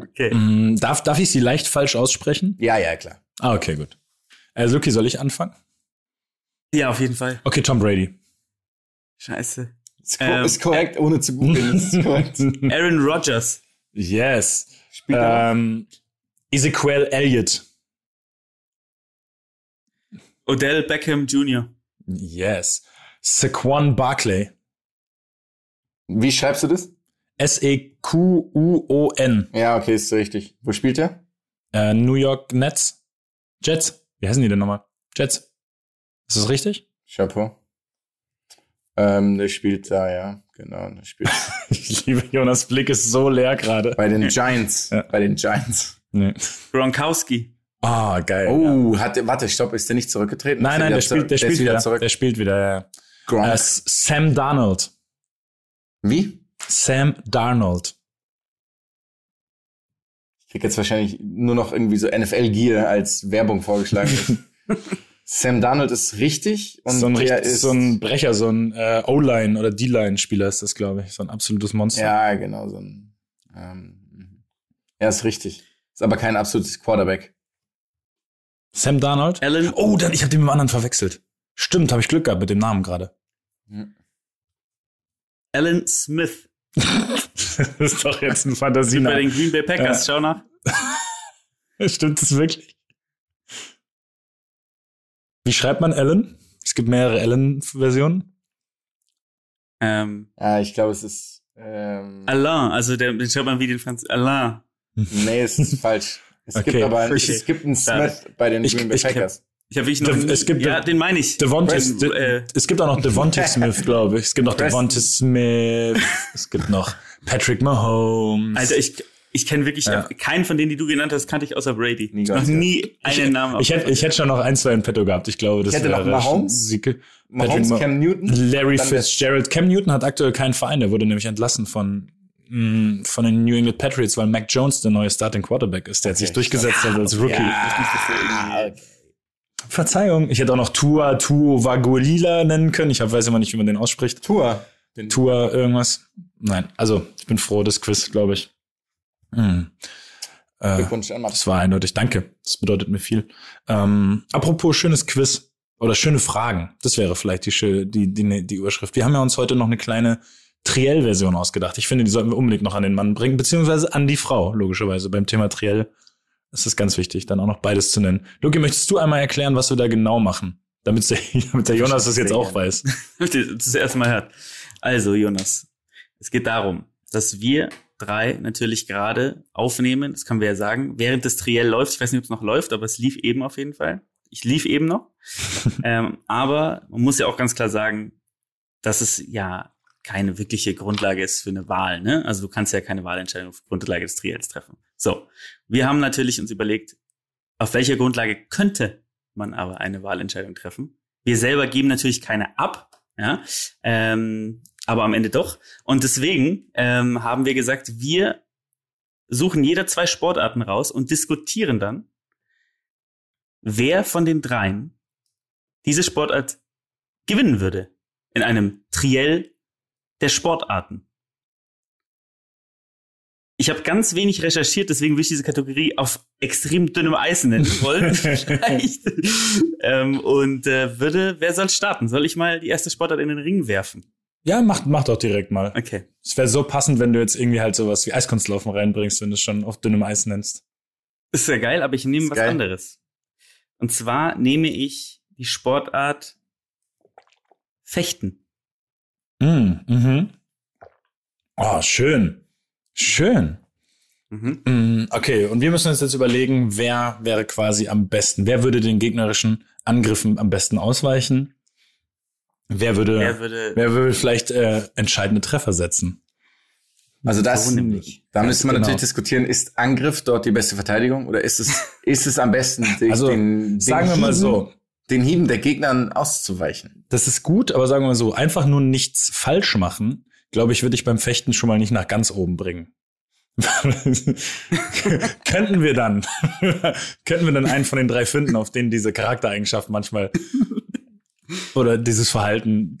Okay. Mm, Darf, darf ich sie leicht falsch aussprechen? Ja, ja, klar. Ah, okay, gut. Äh, Luki, soll ich anfangen? Ja, auf jeden Fall. Okay, Tom Brady. Scheiße. Ist, ko Ähm, ist korrekt, ohne zu googeln. Ist korrekt. Aaron Rodgers. yes. Ähm, Ezequiel Elliott. Odell Beckham Jr. Yes. Saquon Barkley. Wie schreibst du das? E S-E-Q-U-O-N. Ja, okay, ist richtig. Wo spielt er? Äh, New York Nets. Jets. Wie heißen die denn nochmal? Jets. Ist das richtig? Chapeau. Ähm, der spielt da, ja, genau. Der spielt Ich liebe Jonas Blick, ist so leer gerade. bei den Giants. Ja. Bei den Giants. Nee. Gronkowski. Ah, geil. ja. Oh, hat der, warte, stopp, ist der nicht zurückgetreten? Nein, nein, der wieder spielt, der spielt ist wieder. zurück. Der spielt wieder, ja. Gronk. Äh, Sam Darnold. Wie? Sam Darnold. Ich krieg jetzt wahrscheinlich nur noch irgendwie so NFL-Gear als Werbung vorgeschlagen. Sam Darnold ist richtig und so ein, der richtig, ist so ein Brecher, so ein äh, O-Line oder D-Line-Spieler ist das, glaube ich. So ein absolutes Monster. ja genau so ein. Ähm, er ist richtig. Ist aber kein absolutes Quarterback. Sam Darnold? Allen. Oh, dann, ich habe den mit dem anderen verwechselt. Stimmt, habe ich Glück gehabt mit dem Namen gerade. Alan Smith. das ist doch jetzt ein Bei Fantasienamen. den Green Bay Packers. Schau nach. Stimmt das wirklich? Wie schreibt man Alan? Es gibt mehrere Alan-Versionen. Ähm, Ja, ich glaube, es ist. Ähm, Alain. Also der, den schreibt man wie den Franz. Alain. nee, es ist falsch. Es Okay. gibt aber einen, Okay. es gibt einen. Smith bei den Ich- Green Bay ich- Packers. Ich habe wirklich noch. Der- es gibt ja, den meine ich. Devontae, De, äh, es gibt auch noch Devontae Smith, glaube ich. Es gibt noch. Devontae Smith. Es gibt noch Patrick Mahomes. Alter, ich, ich kenne wirklich Ja. keinen von denen, die du genannt hast, kannte ich außer Brady. Nie noch nie einen Namen. ich hätte, ich hätte schon noch ein, zwei in petto gehabt. Ich glaube, das Ich hätte noch wäre Mahomes. Sieke. Mahomes, Ma- Cam Newton. Larry Fitzgerald. Cam Newton hat aktuell keinen Verein. Der wurde nämlich entlassen von, mh, von den New England Patriots, weil Mac Jones der neue Starting Quarterback ist. Der hat sich Okay, durchgesetzt hat als Rookie. Ja, okay. Verzeihung. Ich hätte auch noch Tua Tuovagolila nennen können. Ich hab, weiß immer nicht, wie man den ausspricht. Tour. Tua irgendwas. Nein, also ich bin froh, das Quiz, glaube ich. Hm. Äh, Glückwunsch an Max. das war eindeutig. Danke. Das bedeutet mir viel. Ähm, apropos schönes Quiz oder schöne Fragen. Das wäre vielleicht die, die, die, die Überschrift. Wir haben ja uns heute noch eine kleine Triell-Version ausgedacht. Ich finde, die sollten wir unbedingt noch an den Mann bringen, beziehungsweise an die Frau, logischerweise. Beim Thema Triell ist es ganz wichtig, dann auch noch beides zu nennen. Luki, möchtest du einmal erklären, was wir da genau machen? Damit der, damit der Jonas das jetzt auch weiß. das erste Mal hört. Also, Jonas, es geht darum, dass wir drei natürlich gerade aufnehmen, das können wir ja sagen, während das Triell läuft. Ich weiß nicht, ob es noch läuft, aber es lief eben auf jeden Fall. Ich lief eben noch. ähm, aber man muss ja auch ganz klar sagen, dass es ja keine wirkliche Grundlage ist für eine Wahl. Ne? Also du kannst ja keine Wahlentscheidung auf Grundlage des Triels treffen. So, wir haben natürlich uns überlegt, auf welcher Grundlage könnte man aber eine Wahlentscheidung treffen. Wir selber geben natürlich keine ab, ja, ähm, aber am Ende doch. Und deswegen ähm, haben wir gesagt, wir suchen jeder zwei Sportarten raus und diskutieren dann, wer von den dreien diese Sportart gewinnen würde in einem Triell der Sportarten. Ich habe ganz wenig recherchiert, deswegen will ich diese Kategorie auf extrem dünnem Eis nennen wollen. Vielleicht. ähm, und äh, würde, wer soll starten? Soll ich mal die erste Sportart in den Ring werfen? Ja, mach, mach doch direkt mal. Okay. Es wäre so passend, wenn du jetzt irgendwie halt sowas wie Eiskunstlaufen reinbringst, wenn du es schon auf dünnem Eis nennst. Ist ja geil, aber ich nehme Ist was geil. anderes. Und zwar nehme ich die Sportart Fechten. Mm, mhm. Oh, schön. Schön. Mhm. Mm, okay, und wir müssen uns jetzt überlegen, wer wäre quasi am besten? Wer würde den gegnerischen Angriffen am besten ausweichen? Wer würde, Wer wer, würde würde vielleicht äh, entscheidende Treffer setzen? Also das, So da müsste man genau. natürlich diskutieren, ist Angriff dort die beste Verteidigung oder ist es, ist es am besten, Also, den, den sagen wir mal Hieben- so. den Hieben der Gegnern auszuweichen? Das ist gut, aber sagen wir mal so, einfach nur nichts falsch machen, glaube ich, würde ich beim Fechten schon mal nicht nach ganz oben bringen. könnten wir dann, könnten wir dann einen von den drei finden, auf denen diese Charaktereigenschaft manchmal oder dieses Verhalten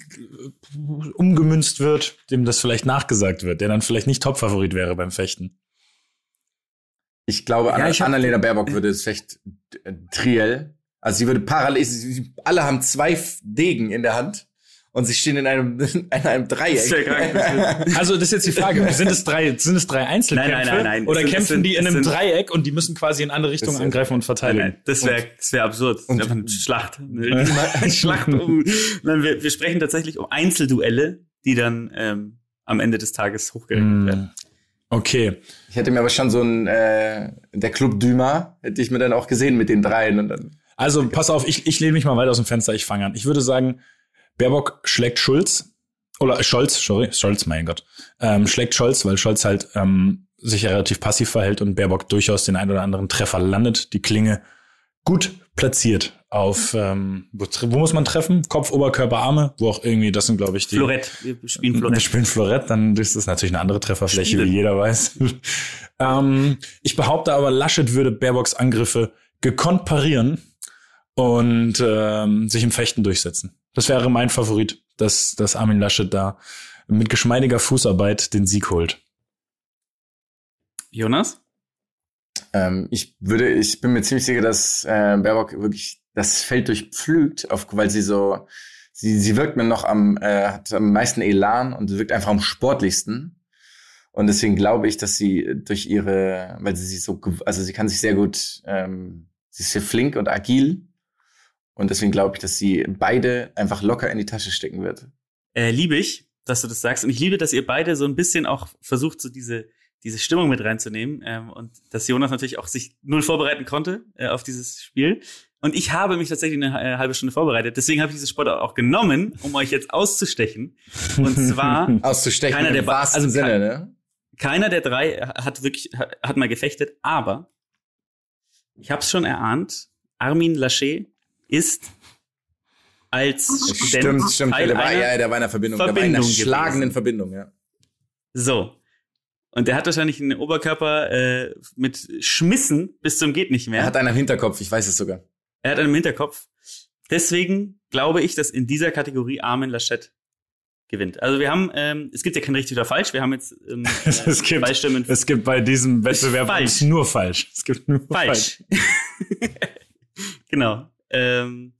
umgemünzt wird, dem das vielleicht nachgesagt wird, der dann vielleicht nicht Topfavorit wäre beim Fechten. Ich glaube, Ja, Anna, ich hab- Annalena Baerbock würde es Fecht äh, Triell. Also sie würde parallel, sie, sie, alle haben zwei Degen in der Hand und sie stehen in einem, in einem Dreieck. Das ist ja krank. Also das ist jetzt die Frage, sind es drei, sind es drei Einzelkämpfe? Nein, nein, nein, nein. Oder sind- kämpfen sind- die in einem sind- Dreieck und die müssen quasi in andere Richtungen Das- angreifen und verteidigen? Nein, das wäre das wär absurd. Das und- wär einfach eine Schlacht. Eine Schlacht. Um, nein, wir, wir sprechen tatsächlich um Einzelduelle, die dann ähm, am Ende des Tages hochgerechnet werden. Mm, Okay. Ich hätte mir aber schon so ein, äh, der Club Düma, hätte ich mir dann auch gesehen mit den dreien und dann. Also pass auf, ich, ich lehne mich mal weiter aus dem Fenster, ich fange an. Ich würde sagen, Baerbock schlägt Schulz. Oder Scholz, sorry, Scholz, mein Gott. Ähm, schlägt Scholz, weil Scholz halt ähm, sich ja relativ passiv verhält und Baerbock durchaus den ein oder anderen Treffer landet. Die Klinge gut platziert auf, ähm, wo, wo muss man treffen? Kopf, Oberkörper, Arme, wo auch irgendwie, das sind, glaube ich, die. Florett. Wir spielen Wir Florett. spielen Florett, dann ist das natürlich eine andere Trefferfläche, Spielen. wie jeder weiß. ähm, ich behaupte aber, Laschet würde Baerbocks Angriffe gekonnt parieren und ähm, sich im Fechten durchsetzen. Das wäre mein Favorit, dass, dass Armin Laschet da mit geschmeidiger Fußarbeit den Sieg holt. Jonas? Ähm, ich würde, ich bin mir ziemlich sicher, dass äh, Baerbock wirklich das Feld durchpflügt, auf, weil sie so, sie, sie wirkt mir noch am, äh, hat am meisten Elan und wirkt einfach am sportlichsten. Und deswegen glaube ich, dass sie durch ihre, weil sie sich so, also sie kann sich sehr gut, ähm, sie ist sehr flink und agil. Und deswegen glaube ich, dass sie beide einfach locker in die Tasche stecken wird. Äh, liebe ich, dass du das sagst. Und ich liebe, dass ihr beide so ein bisschen auch versucht, so diese, diese Stimmung mit reinzunehmen. Ähm, und dass Jonas natürlich auch sich null vorbereiten konnte äh, auf dieses Spiel. Und ich habe mich tatsächlich eine äh, halbe Stunde vorbereitet. Deswegen habe ich dieses Sport auch genommen, um euch jetzt auszustechen. Und zwar Auszustechen Keiner im der wahrsten also Sinne, kein- ne? keiner der drei hat wirklich hat, hat mal gefechtet, aber ich habe es schon erahnt. Armin Laschet ist als Student Stimmt, stimmt. Teil Der war, ja, der war in einer Verbindung. der war in Verbindung einer schlagenden gewesen. Verbindung, ja. So. Und der hat wahrscheinlich einen Oberkörper äh, mit Schmissen bis zum geht nicht mehr. Er hat einen am Hinterkopf, ich weiß es sogar. er hat einen im Hinterkopf. Deswegen glaube ich, dass in dieser Kategorie Armin Laschet gewinnt. Also wir haben, ähm, es gibt ja kein richtig oder falsch. Wir haben jetzt ähm, äh, Es gibt- zwei Stimmen Es gibt bei diesem Wettbewerb falsch. nur falsch. Es gibt nur falsch. falsch. genau. Ähm,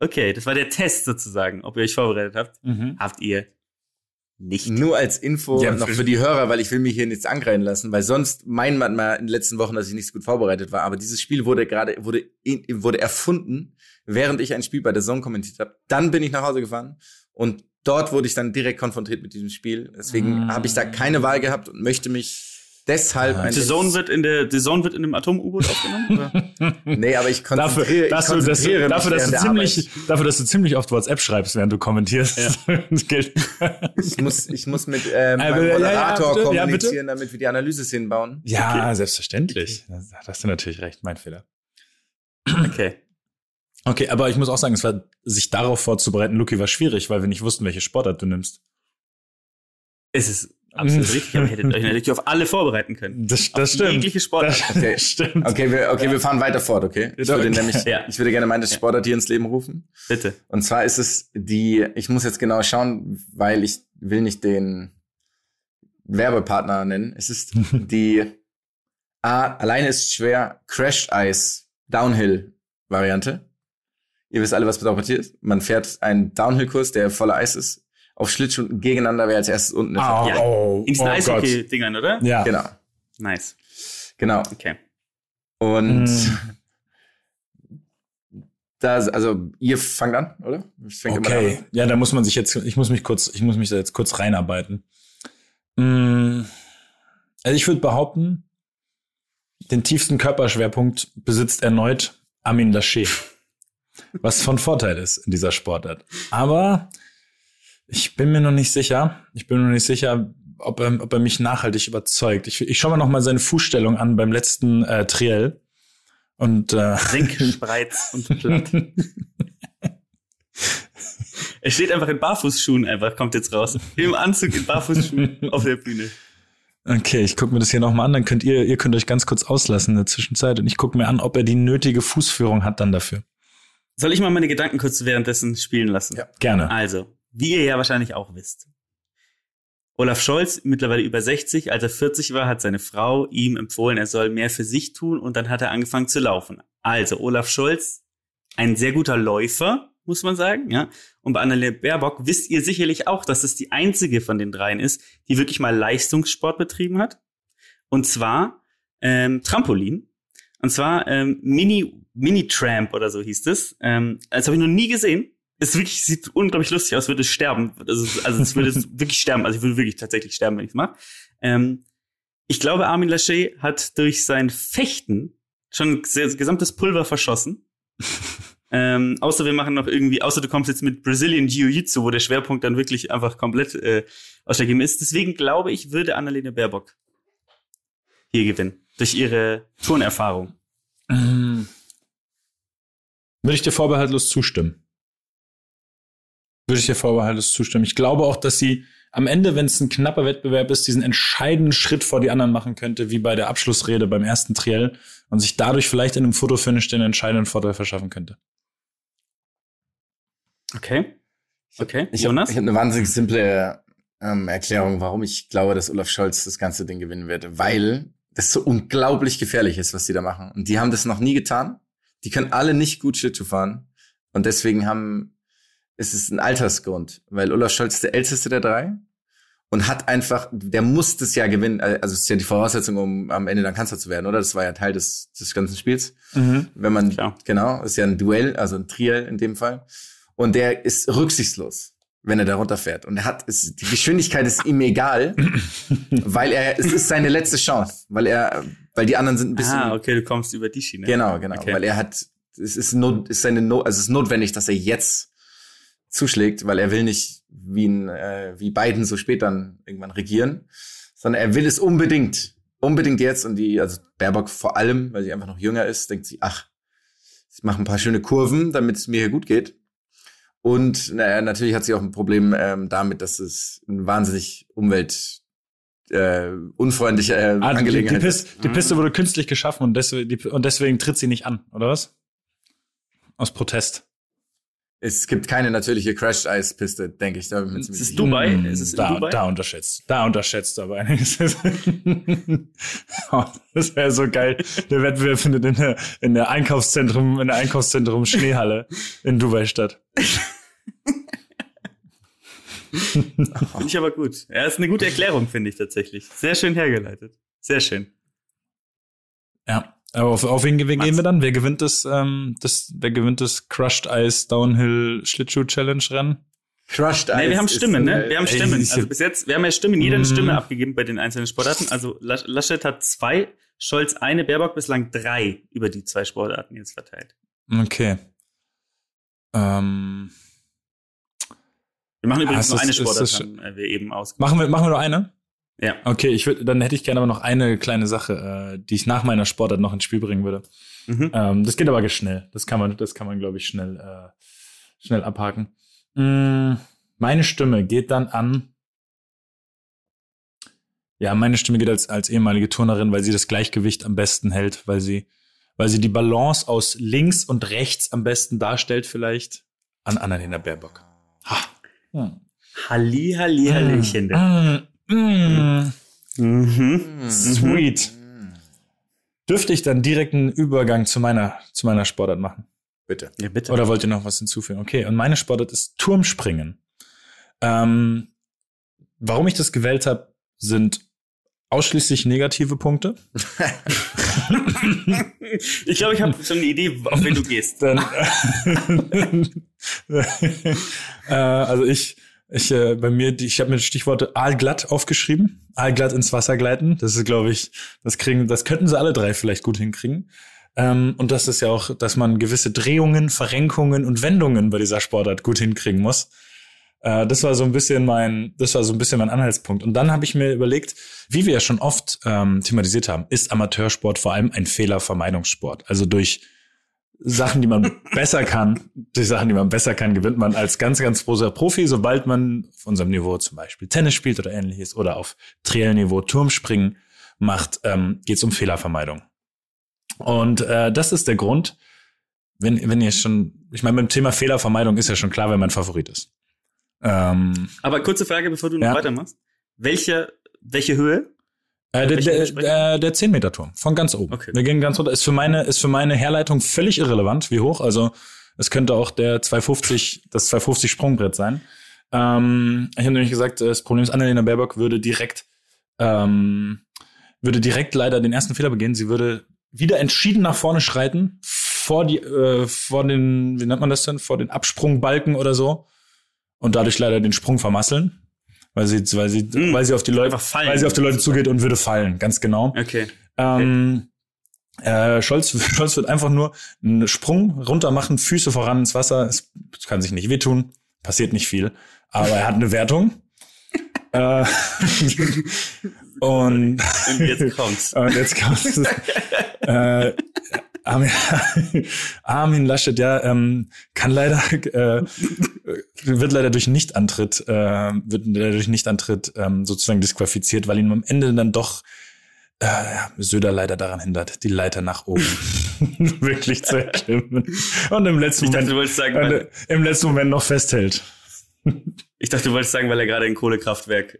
okay, das war der Test sozusagen, ob ihr euch vorbereitet habt. Mhm. Habt ihr nicht. Nur als Info Ja, noch für- die Hörer, weil ich will mich hier nichts angreifen lassen, weil sonst meint man mal in den letzten Wochen, dass ich nicht so gut vorbereitet war. Aber dieses Spiel wurde gerade, wurde, wurde erfunden, während ich ein Spiel bei der Zone kommentiert habe. Dann bin ich nach Hause gefahren und dort wurde ich dann direkt konfrontiert mit diesem Spiel. Deswegen Ah. habe ich da keine Wahl gehabt und möchte mich deshalb Ah, The Zone wird in der The Zone wird in einem Atom-U-Boot aufgenommen? Oder? Nee, aber ich Dafür, konzentriere, ich dass du, dass du, konzentriere mich dafür, dass du ziemlich, Arbeit. dafür, dass du ziemlich oft WhatsApp schreibst, während du kommentierst. Das gilt. Ich muss, ich muss mit ähm, Äh, meinem ja, ja, Moderator bitte, ja, kommunizieren, damit wir die Analyse hinbauen. Ja, selbstverständlich. Da hast du natürlich recht, mein Fehler. Okay. Okay, aber ich muss auch sagen, es war, sich darauf vorzubereiten, Luki, war schwierig, weil wir nicht wussten, welche Sportart du nimmst. Es ist absolut richtig, aber ihr hättet euch natürlich auf alle vorbereiten können. Das, Auf jegliche Sportart. Das Okay. stimmt. Okay, wir, okay, wir fahren weiter fort, okay? Ich würde Okay. nämlich, Ja. ich würde gerne meine Sportart hier ins Leben rufen. Bitte. Und zwar ist es die, ich muss jetzt genau schauen, weil ich will nicht den Werbepartner nennen. Es ist die A, alleine ist schwer Crash Ice Downhill Variante. Ihr wisst alle, was bedeutet ist. Man fährt einen Downhill-Kurs, der voller Eis ist, auf Schlittschuhen gegeneinander, wer als erstes unten ist. Oh, Ja. oh, In diesen oh. Eishockey-Dingern, oder? Ja. Genau, Nice. genau. Okay. Und Mm. da, also ihr fangt an, oder? Ich fäng immer Okay, an. ja, da muss man sich jetzt, ich muss mich kurz, ich muss mich da jetzt kurz reinarbeiten. Mm, Also ich würde behaupten, den tiefsten Körperschwerpunkt besitzt erneut Amin Laschet. Was von Vorteil ist in dieser Sportart. Aber ich bin mir noch nicht sicher. Ich bin mir noch nicht sicher, ob er, ob er mich nachhaltig überzeugt. Ich, ich schaue mir noch mal seine Fußstellung an beim letzten äh, Triell. Und äh, Senk, Spreiz und Platt. Er steht einfach in Barfußschuhen einfach, kommt jetzt raus. Im Anzug in Barfußschuhen auf der Bühne. Okay, ich gucke mir das hier nochmal an, dann könnt ihr, ihr könnt euch ganz kurz auslassen in der Zwischenzeit und ich gucke mir an, ob er die nötige Fußführung hat dann dafür. Soll ich mal meine Gedanken kurz währenddessen spielen lassen? Ja. Gerne. Also, wie ihr ja wahrscheinlich auch wisst. Olaf Scholz, mittlerweile über 60, als er 40 war, hat seine Frau ihm empfohlen, er soll mehr für sich tun und dann hat er angefangen zu laufen. Also, Olaf Scholz, ein sehr guter Läufer, muss man sagen, ja. Und bei Annalena Baerbock wisst ihr sicherlich auch, dass es die einzige von den dreien ist, die wirklich mal Leistungssport betrieben hat. Und zwar ähm, Trampolin. Und zwar ähm, Mini Mini Tramp oder so hieß es. Ähm, das habe ich noch nie gesehen. Es wirklich sieht unglaublich lustig aus, würde es sterben. Also, also es würde wirklich sterben. Also ich würde wirklich tatsächlich sterben, wenn ich es mache. Ähm, ich glaube, Armin Laschet hat durch sein Fechten schon gesamtes Pulver verschossen. ähm, außer wir machen noch irgendwie, außer du kommst jetzt mit Brazilian Jiu-Jitsu, wo der Schwerpunkt dann wirklich einfach komplett äh, ausschlaggebend ist. Deswegen glaube ich, würde Annalena Baerbock hier gewinnen. Durch ihre Turnerfahrung. Ähm, Würde ich dir vorbehaltlos zustimmen. Würde ich dir vorbehaltlos zustimmen. Ich glaube auch, dass sie am Ende, wenn es ein knapper Wettbewerb ist, diesen entscheidenden Schritt vor die anderen machen könnte, wie bei der Abschlussrede beim ersten Triell und sich dadurch vielleicht in einem Fotofinish den entscheidenden Vorteil verschaffen könnte. Okay. Okay. Ich habe Jonas? hab eine wahnsinnig simple ähm, Erklärung, warum ich glaube, dass Olaf Scholz das ganze Ding gewinnen wird. Weil das so unglaublich gefährlich ist, was die da machen. Und die haben das noch nie getan. Die können alle nicht gut Schlittschuh fahren. Und deswegen haben, ist es ein Altersgrund. Weil Olaf Scholz ist der älteste der drei. Und hat einfach, der muss das ja gewinnen. Also es ist ja die Voraussetzung, um am Ende dann Kanzler zu werden, oder? Das war ja Teil des, des ganzen Spiels. Wenn man, Klar. genau, ist ja ein Duell, also ein Triell in dem Fall. Und der ist rücksichtslos, wenn er da runterfährt. Und er hat, es, die Geschwindigkeit ist ihm egal, weil er, es ist seine letzte Chance, weil er, weil die anderen sind ein bisschen, ah, okay, du kommst über die Schiene. genau, genau, Okay. weil er hat, es ist, not, ist seine, no, also es ist notwendig, dass er jetzt zuschlägt, weil er will nicht wie ein, äh, wie Biden so spät dann irgendwann regieren, sondern er will es unbedingt, unbedingt jetzt und die, also Baerbock vor allem, weil sie einfach noch jünger ist, denkt sie, ach, ich mache ein paar schöne Kurven, damit es mir hier gut geht. Und naja, natürlich hat sie auch ein Problem ähm, damit, dass es ein wahnsinnig umwelt äh, unfreundliche äh, Ah, die, die, Angelegenheit ist. Piste, die Piste wurde künstlich geschaffen und deswegen, die, und deswegen tritt sie nicht an, oder was? Aus Protest. Es gibt keine natürliche Crash-Eis-Piste, denke ich. Da bin ich Es ist sicher. Dubai. Hm, Es ist in da, Dubai. da unterschätzt. Da unterschätzt aber einiges. Das wäre so geil. Der Wettbewerb findet in der, in der Einkaufszentrum, in der Einkaufszentrum Schneehalle in Dubai statt. Finde ich aber gut. Ja, ist eine gute Erklärung, finde ich tatsächlich. Sehr schön hergeleitet. Sehr schön. Ja. Aber auf, auf wen, wen gehen wir dann? Wer gewinnt das, ähm, das, wer gewinnt das Crushed Ice Downhill Schlittschuh Challenge Rennen? Crushed Eis. Nee, wir haben Stimmen, ne? äh, Wir haben Stimmen. Also bis jetzt, wir haben ja Stimmen, jeder eine Mhm. Stimme abgegeben bei den einzelnen Sportarten. Also Lasch- Laschet hat zwei, Scholz eine, Baerbock bislang drei über die zwei Sportarten jetzt verteilt. Okay. Ähm, Wir machen Ah, übrigens ist nur das- eine Sportart, haben äh, wir eben ausgemacht. machen wir, machen wir nur eine? Ja. Okay, ich würde, dann hätte ich gerne aber noch eine kleine Sache, äh, die ich nach meiner Sportart noch ins Spiel bringen würde. Mhm. Ähm, das geht aber schnell. Das kann man, das kann man, glaube ich, schnell, äh, schnell abhaken. Mm, meine Stimme geht dann an. Ja, meine Stimme geht als, als ehemalige Turnerin, weil sie das Gleichgewicht am besten hält, weil sie, weil sie die Balance aus links und rechts am besten darstellt, vielleicht an Annalena Baerbock. Ha. Hm. Halli, Halli, Hallöchen. Mm, mm, Mhm. sweet. Dürfte ich dann direkt einen Übergang zu meiner, zu meiner Sportart machen? Bitte. Ja, bitte. Oder wollt ihr noch was hinzufügen? Okay, und meine Sportart ist Turmspringen. Ähm, warum ich das gewählt habe, sind ausschließlich negative Punkte. ich glaube, ich habe schon eine Idee, auf wen du gehst. Dann, äh, also ich, ich äh, bei mir, ich habe mir Stichworte aalglatt aufgeschrieben, aalglatt ins Wasser gleiten. Das ist, glaube ich, das kriegen, das könnten sie alle drei vielleicht gut hinkriegen. Ähm, und das ist ja auch, dass man gewisse Drehungen, Verrenkungen und Wendungen bei dieser Sportart gut hinkriegen muss. Äh, das war so ein bisschen mein, das war so ein bisschen mein Anhaltspunkt. Und dann habe ich mir überlegt, wie wir ja schon oft ähm, thematisiert haben, ist Amateursport vor allem ein Fehlervermeidungssport. Also durch Sachen, die man besser kann, die Sachen, die man besser kann, gewinnt man als ganz, ganz großer Profi, sobald man auf unserem Niveau zum Beispiel Tennis spielt oder ähnliches oder auf Triell-Niveau Turmspringen macht, ähm, geht es um Fehlervermeidung. Und äh, das ist der Grund, wenn, wenn ihr schon, ich meine, beim Thema Fehlervermeidung ist ja schon klar, wer mein Favorit ist. Ähm, Aber kurze Frage, bevor du noch Ja. weitermachst. Welche, welche Höhe? Äh, der, der, sprechen? der, der 10 Meter Turm von ganz oben. Okay. Wir gehen ganz runter. Ist für meine ist für meine Herleitung völlig irrelevant, wie hoch. Also es könnte auch der 250 das 250 Sprungbrett sein. Ähm, ich habe nämlich gesagt, das Problem ist, Annalena Baerbock würde direkt ähm, würde direkt leider den ersten Fehler begehen. Sie würde wieder entschieden nach vorne schreiten vor die äh, vor den wie nennt man das denn vor den Absprungbalken oder so und dadurch leider den Sprung vermasseln, weil sie weil sie Hm. weil sie auf die Leute weil sie auf die Leute zugeht und würde fallen, ganz genau. Okay. Ähm, äh, Scholz, Scholz wird einfach nur einen Sprung runter machen, Füße voran ins Wasser. Es kann sich nicht wehtun, passiert nicht viel, aber er hat eine Wertung. äh, und, Und jetzt kommt's. und jetzt kommt's. äh, Armin, Armin Laschet, ja, ähm, kann leider, äh, wird leider durch Nichtantritt, äh, wird leider durch Nichtantritt ähm, sozusagen disqualifiziert, weil ihn am Ende dann doch äh, Söder leider daran hindert, die Leiter nach oben wirklich zu erklimmen. Und im letzten Ich dachte, Moment, du wolltest sagen, weil, äh, im letzten Moment noch festhält. ich dachte, du wolltest sagen, weil er gerade ein Kohlekraftwerk.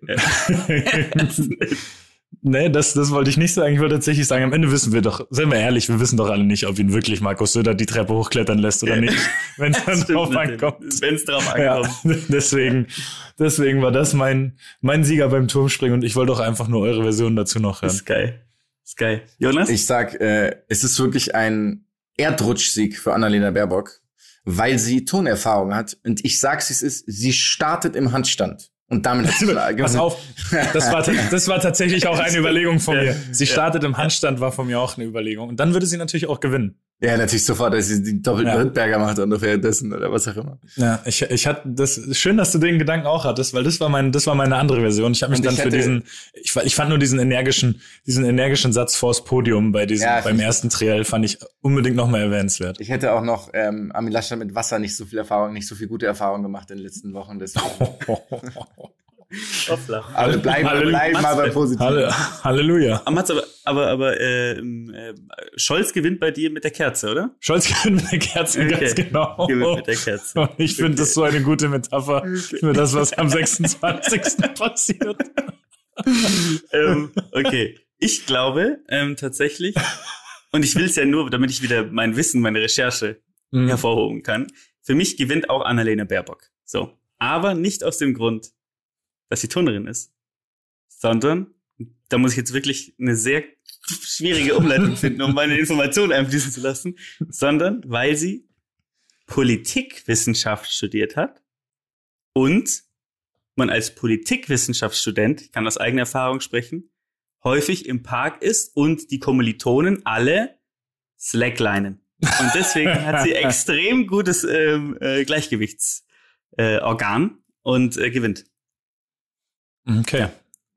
Nee, das, das wollte ich nicht sagen. Ich wollte tatsächlich sagen, am Ende wissen wir doch, seien wir ehrlich, wir wissen doch alle nicht, ob ihn wirklich Markus Söder die Treppe hochklettern lässt oder nicht, wenn es dann drauf ankommt. Wenn es drauf Ja, ankommt. deswegen, deswegen war das mein, mein Sieger beim Turmspringen und ich wollte auch einfach nur eure Version dazu noch hören. Ist geil. Ist geil. Jonas? Ich sag, äh, es ist wirklich ein Erdrutschsieg für Annalena Baerbock, weil sie Tonerfahrung hat. Und ich sag's, es ist, sie startet im Handstand. Und damit hat sie Pass auf, das war, das war tatsächlich auch eine Überlegung von mir. Sie startet im Handstand, war von mir auch eine Überlegung. Und dann würde sie natürlich auch gewinnen. Ja, natürlich sofort, dass sie die doppelten Ja. Rittberger macht ungefähr dessen oder was auch immer. Ja, ich, ich hatte das schön, dass du den Gedanken auch hattest, weil das war mein, das war meine andere Version. Ich habe mich Und dann für diesen, ich, ich fand nur diesen energischen, diesen energischen Satz vors Podium bei diesem, Ja, beim ersten Triell fand ich unbedingt noch mal erwähnenswert. Ich hätte auch noch ähm, Armin Laschet mit Wasser nicht so viel Erfahrung, nicht so viel gute Erfahrung gemacht in den letzten Wochen. Deswegen. Hoppla. Aber bleiben Halleluja. bleib mal bei positiv. Halle, Halleluja. Aber, Mats, aber, aber, aber äh, äh, Scholz gewinnt bei dir mit der Kerze, oder? Scholz gewinnt mit der Kerze, Okay. ganz genau. Gewinnt mit der Kerze. Und ich finde das so eine gute Metapher für das, was am 26. passiert. ähm, okay. Ich glaube ähm, tatsächlich, und ich will es ja nur, damit ich wieder mein Wissen, meine Recherche Mhm. hervorhoben kann. Für mich gewinnt auch Annalena Baerbock. So. Aber nicht aus dem Grund, dass sie Turnerin ist, sondern, da muss ich jetzt wirklich eine sehr schwierige Umleitung finden, um meine Informationen einfließen zu lassen, sondern weil sie Politikwissenschaft studiert hat und man als Politikwissenschaftsstudent, ich kann aus eigener Erfahrung sprechen, häufig im Park ist und die Kommilitonen alle slacklinen. Und deswegen hat sie extrem gutes ähm, äh, Gleichgewichtsorgan äh, Organ und äh, gewinnt. Okay.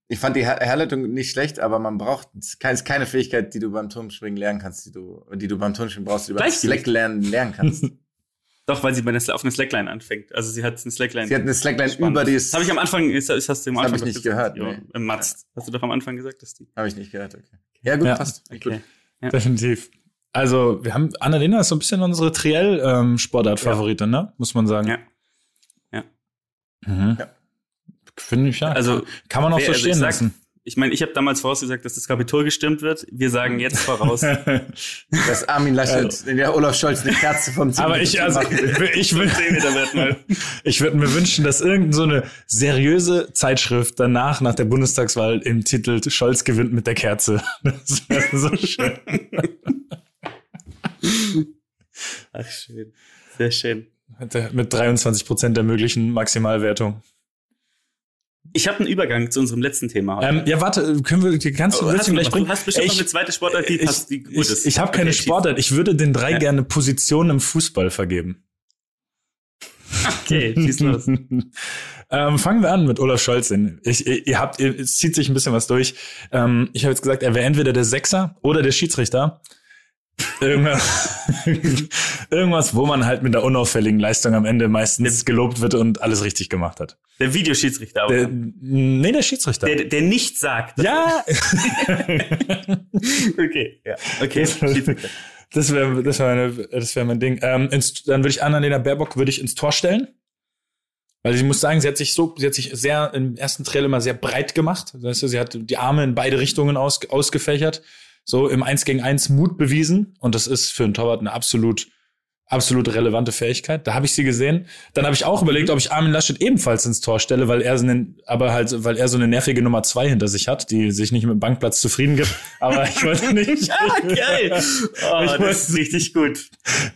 Ich fand die Her Herleitung nicht schlecht, aber man braucht es ist keine Fähigkeit, die du beim Turmspringen lernen kannst, die du, die du beim Turmspringen brauchst, die du beim. Slack lernen, lernen kannst. Doch, weil sie bei einer, auf einer Slackline anfängt. Also sie hat eine Slackline. Sie hat eine Slackline Spannend. über die Das habe ich am Anfang, das das hast du am Das hab Anfang ich nicht gehört, Jo, nee. im Matz. Hast du doch am Anfang gesagt, dass die. Habe ich nicht gehört, okay. Ja, gut, Ja. passt. Okay. Definitiv. Also, wir haben, Annalena ist so ein bisschen unsere Triell-Sportart-Favoritin, ne? Muss man sagen. Ja. Ja. Mhm. Ja. Finde ich ja. Also, kann man auch wer- so also stehen ich sag- lassen. Ich meine, ich habe damals vorausgesagt, dass das Kapitol gestimmt wird. Wir sagen jetzt voraus. Dass Armin Laschet, der Olaf Scholz eine Kerze vom Aber ich, also, ich will, 10 Meter wird mal. ich würde mir wünschen, dass irgendeine so eine seriöse Zeitschrift danach, nach der Bundestagswahl, im Titel Scholz gewinnt mit der Kerze. Das wäre so schön. Ach, schön. Sehr schön. Mit, der, mit 23 Prozent der möglichen Maximalwertung. Ich habe einen Übergang zu unserem letzten Thema. Ähm, ja, warte, können wir die ganze Oh, hast du du, gleich bringen? du hast bestimmt Ich- noch eine zweite Sportart, die ich, passt, die gut ich, ist. ich habe keine Okay. Sportart. Ich würde den drei Ja. gerne Positionen im Fußball vergeben. Okay, schieß los. ähm, fangen wir an mit Olaf Scholz. Ich, ihr ihr habt, ihr, es zieht sich ein bisschen was durch. Ähm, ich habe jetzt gesagt, er wäre entweder der Sechser oder der Schiedsrichter. Irgendwas, irgendwas, wo man halt mit der unauffälligen Leistung am Ende meistens gelobt wird und alles richtig gemacht hat. Der Videoschiedsrichter. Der, nee, der Schiedsrichter. Der, der nichts sagt. ja, Okay. Ja. Okay. Schiedsrichter. das wäre das wär meine, das wär mein Ding. Ähm, ins, dann würde ich Annalena Baerbock würde ich ins Tor stellen. Weil ich muss sagen, sie hat sich so, sie hat sich sehr im ersten Trail immer sehr breit gemacht. Weißt du, sie hat die Arme in beide Richtungen aus, ausgefächert, so im Eins gegen Eins Mut bewiesen. Und das ist für einen Torwart eine absolut, absolut relevante Fähigkeit. Da habe ich sie gesehen. Dann habe ich auch überlegt, ob ich Armin Laschet ebenfalls ins Tor stelle, weil er so einen, aber halt, weil er so eine nervige Nummer zwei hinter sich hat, die sich nicht mit dem Bankplatz zufrieden gibt. Aber ich wollte nicht. Ah, geil. Oh, Ich das ist richtig gut.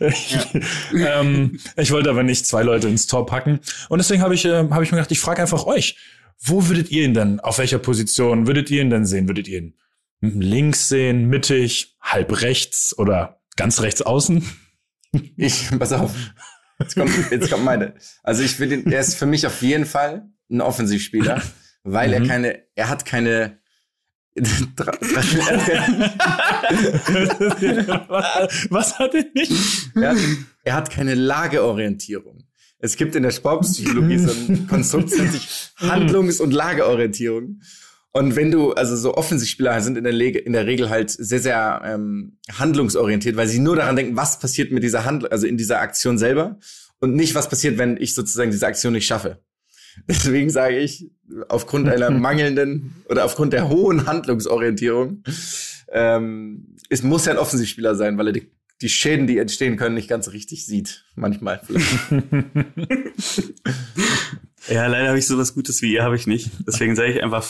ähm, ich wollte aber nicht zwei Leute ins Tor packen. Und deswegen habe ich, äh, hab ich mir gedacht, ich frage einfach euch, wo würdet ihr ihn denn, auf welcher Position würdet ihr ihn denn sehen? Würdet ihr ihn links sehen, mittig, halb rechts oder ganz rechts außen? Ich, pass auf. Jetzt kommt, jetzt kommt meine. Also ich will den, er ist für mich auf jeden Fall ein Offensivspieler, weil er Mhm. keine, er hat keine, was, was hat er nicht? er, hat, er hat keine Lageorientierung. Es gibt in der Sportpsychologie so ein Konstrukt, das nennt sich Handlungs- und Lageorientierung. Und wenn du, also so Offensivspieler sind in der, Lege, in der Regel halt sehr, sehr ähm, handlungsorientiert, weil sie nur daran denken, was passiert mit dieser Handlung, also in dieser Aktion selber und nicht, was passiert, wenn ich sozusagen diese Aktion nicht schaffe. Deswegen sage ich, aufgrund einer mangelnden oder aufgrund der hohen Handlungsorientierung, ähm, es muss ja ein Offensivspieler sein, weil er die, die Schäden, die entstehen können, nicht ganz richtig sieht. Manchmal vielleicht. Ja, leider habe ich sowas Gutes wie ihr, habe ich nicht. Deswegen sage ich einfach,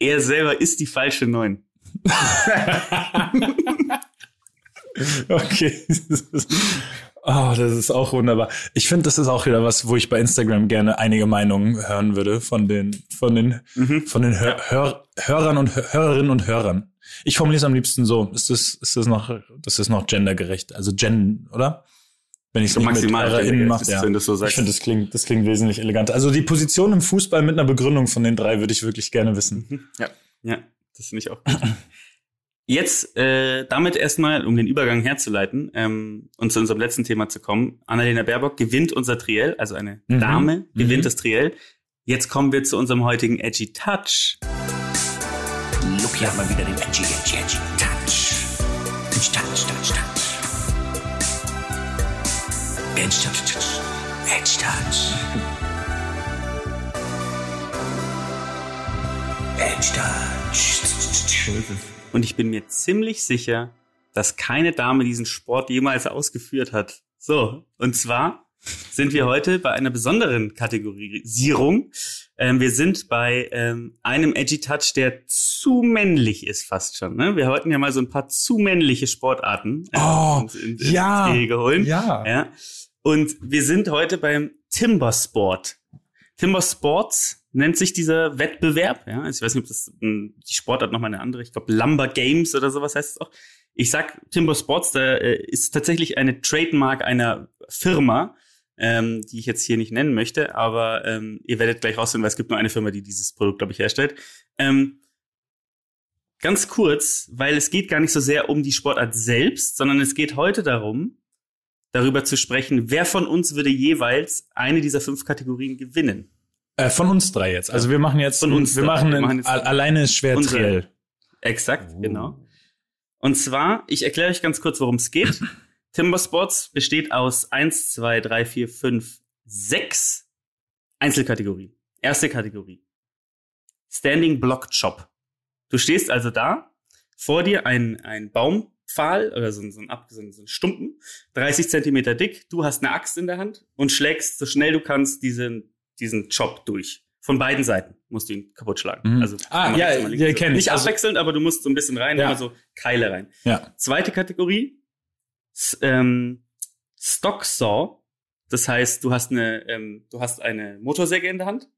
er selber ist die falsche Neun. Okay. Oh, das ist auch wunderbar. Ich finde, das ist auch wieder was, wo ich bei Instagram gerne einige Meinungen hören würde von den, von den, Mhm. von den Hör, Hör, Hörern und Hör, Hörerinnen und Hörern. Ich formuliere es am liebsten so. Ist das, ist das noch, das ist noch gendergerecht? Also Gen, oder? Wenn ich es So maximal gendergerecht mache, ja. wenn du es so Ich finde, das klingt, das klingt wesentlich eleganter. Also die Position im Fußball mit einer Begründung von den drei würde ich wirklich gerne wissen. Ja, das finde ich auch gut. Jetzt äh, damit erstmal, um den Übergang herzuleiten ähm, und zu unserem letzten Thema zu kommen. Annalena Baerbock gewinnt unser Triell, also eine Mhm. Dame gewinnt Mhm. das Triell. Jetzt kommen wir zu unserem heutigen Edgy Touch. Look, hier haben wir wieder den Edgy, Edgy, Edgy. Touch, Edge Touch. Edge Touch. Edge Touch. Und ich bin mir ziemlich sicher, dass keine Dame diesen Sport jemals ausgeführt hat. So, und zwar sind wir heute bei einer besonderen Kategorisierung. Ähm, wir sind bei ähm, einem Edgy Touch, der zu männlich ist fast schon. Ne? Wir wollten ja mal so ein paar zu männliche Sportarten äh, Oh, ins, ins, ins ja, Gehege holen. Ja. Ja. Und wir sind heute beim Timber Sport. Timber Sports nennt sich dieser Wettbewerb. Ja, also ich weiß nicht, ob das mh, die Sportart nochmal eine andere. Ich glaube, Lumber Games oder sowas heißt es auch. Ich sag Timber Sports, da äh, ist tatsächlich eine Trademark einer Firma, ähm, die ich jetzt hier nicht nennen möchte, aber ähm, ihr werdet gleich rausfinden, weil es gibt nur eine Firma, die dieses Produkt, glaube ich, herstellt. Ähm, ganz kurz, weil es geht gar nicht so sehr um die Sportart selbst, sondern es geht heute darum, darüber zu sprechen, wer von uns würde jeweils eine dieser fünf Kategorien gewinnen. Äh, von uns drei jetzt. Also wir machen jetzt, Von uns wir drei. machen, Wir machen alleine ist schwer Unsere-. Exakt, Oh. genau. Und zwar, ich erkläre euch ganz kurz, worum es geht. Timber Sports besteht aus eins, zwei, drei, vier, fünf, sechs Einzelkategorien. Erste Kategorie. Standing Block Chop. Du stehst also da, vor dir ein, ein Baumpfahl oder so, ein- so, ein, so, ein, so ein Stumpen, 30 Zentimeter dick, du hast eine Axt in der Hand und schlägst so schnell du kannst diesen, diesen Chop durch. Von beiden Seiten musst du ihn kaputt schlagen. Mhm. Also, Ah, ja, links. ja, kenn ich. Nicht Also- abwechselnd, aber du musst so ein bisschen rein, Ja. immer so Keile rein. Ja. Zweite Kategorie, ähm, Stock Saw. Das heißt, du hast eine, ähm, du hast eine Motorsäge in der Hand.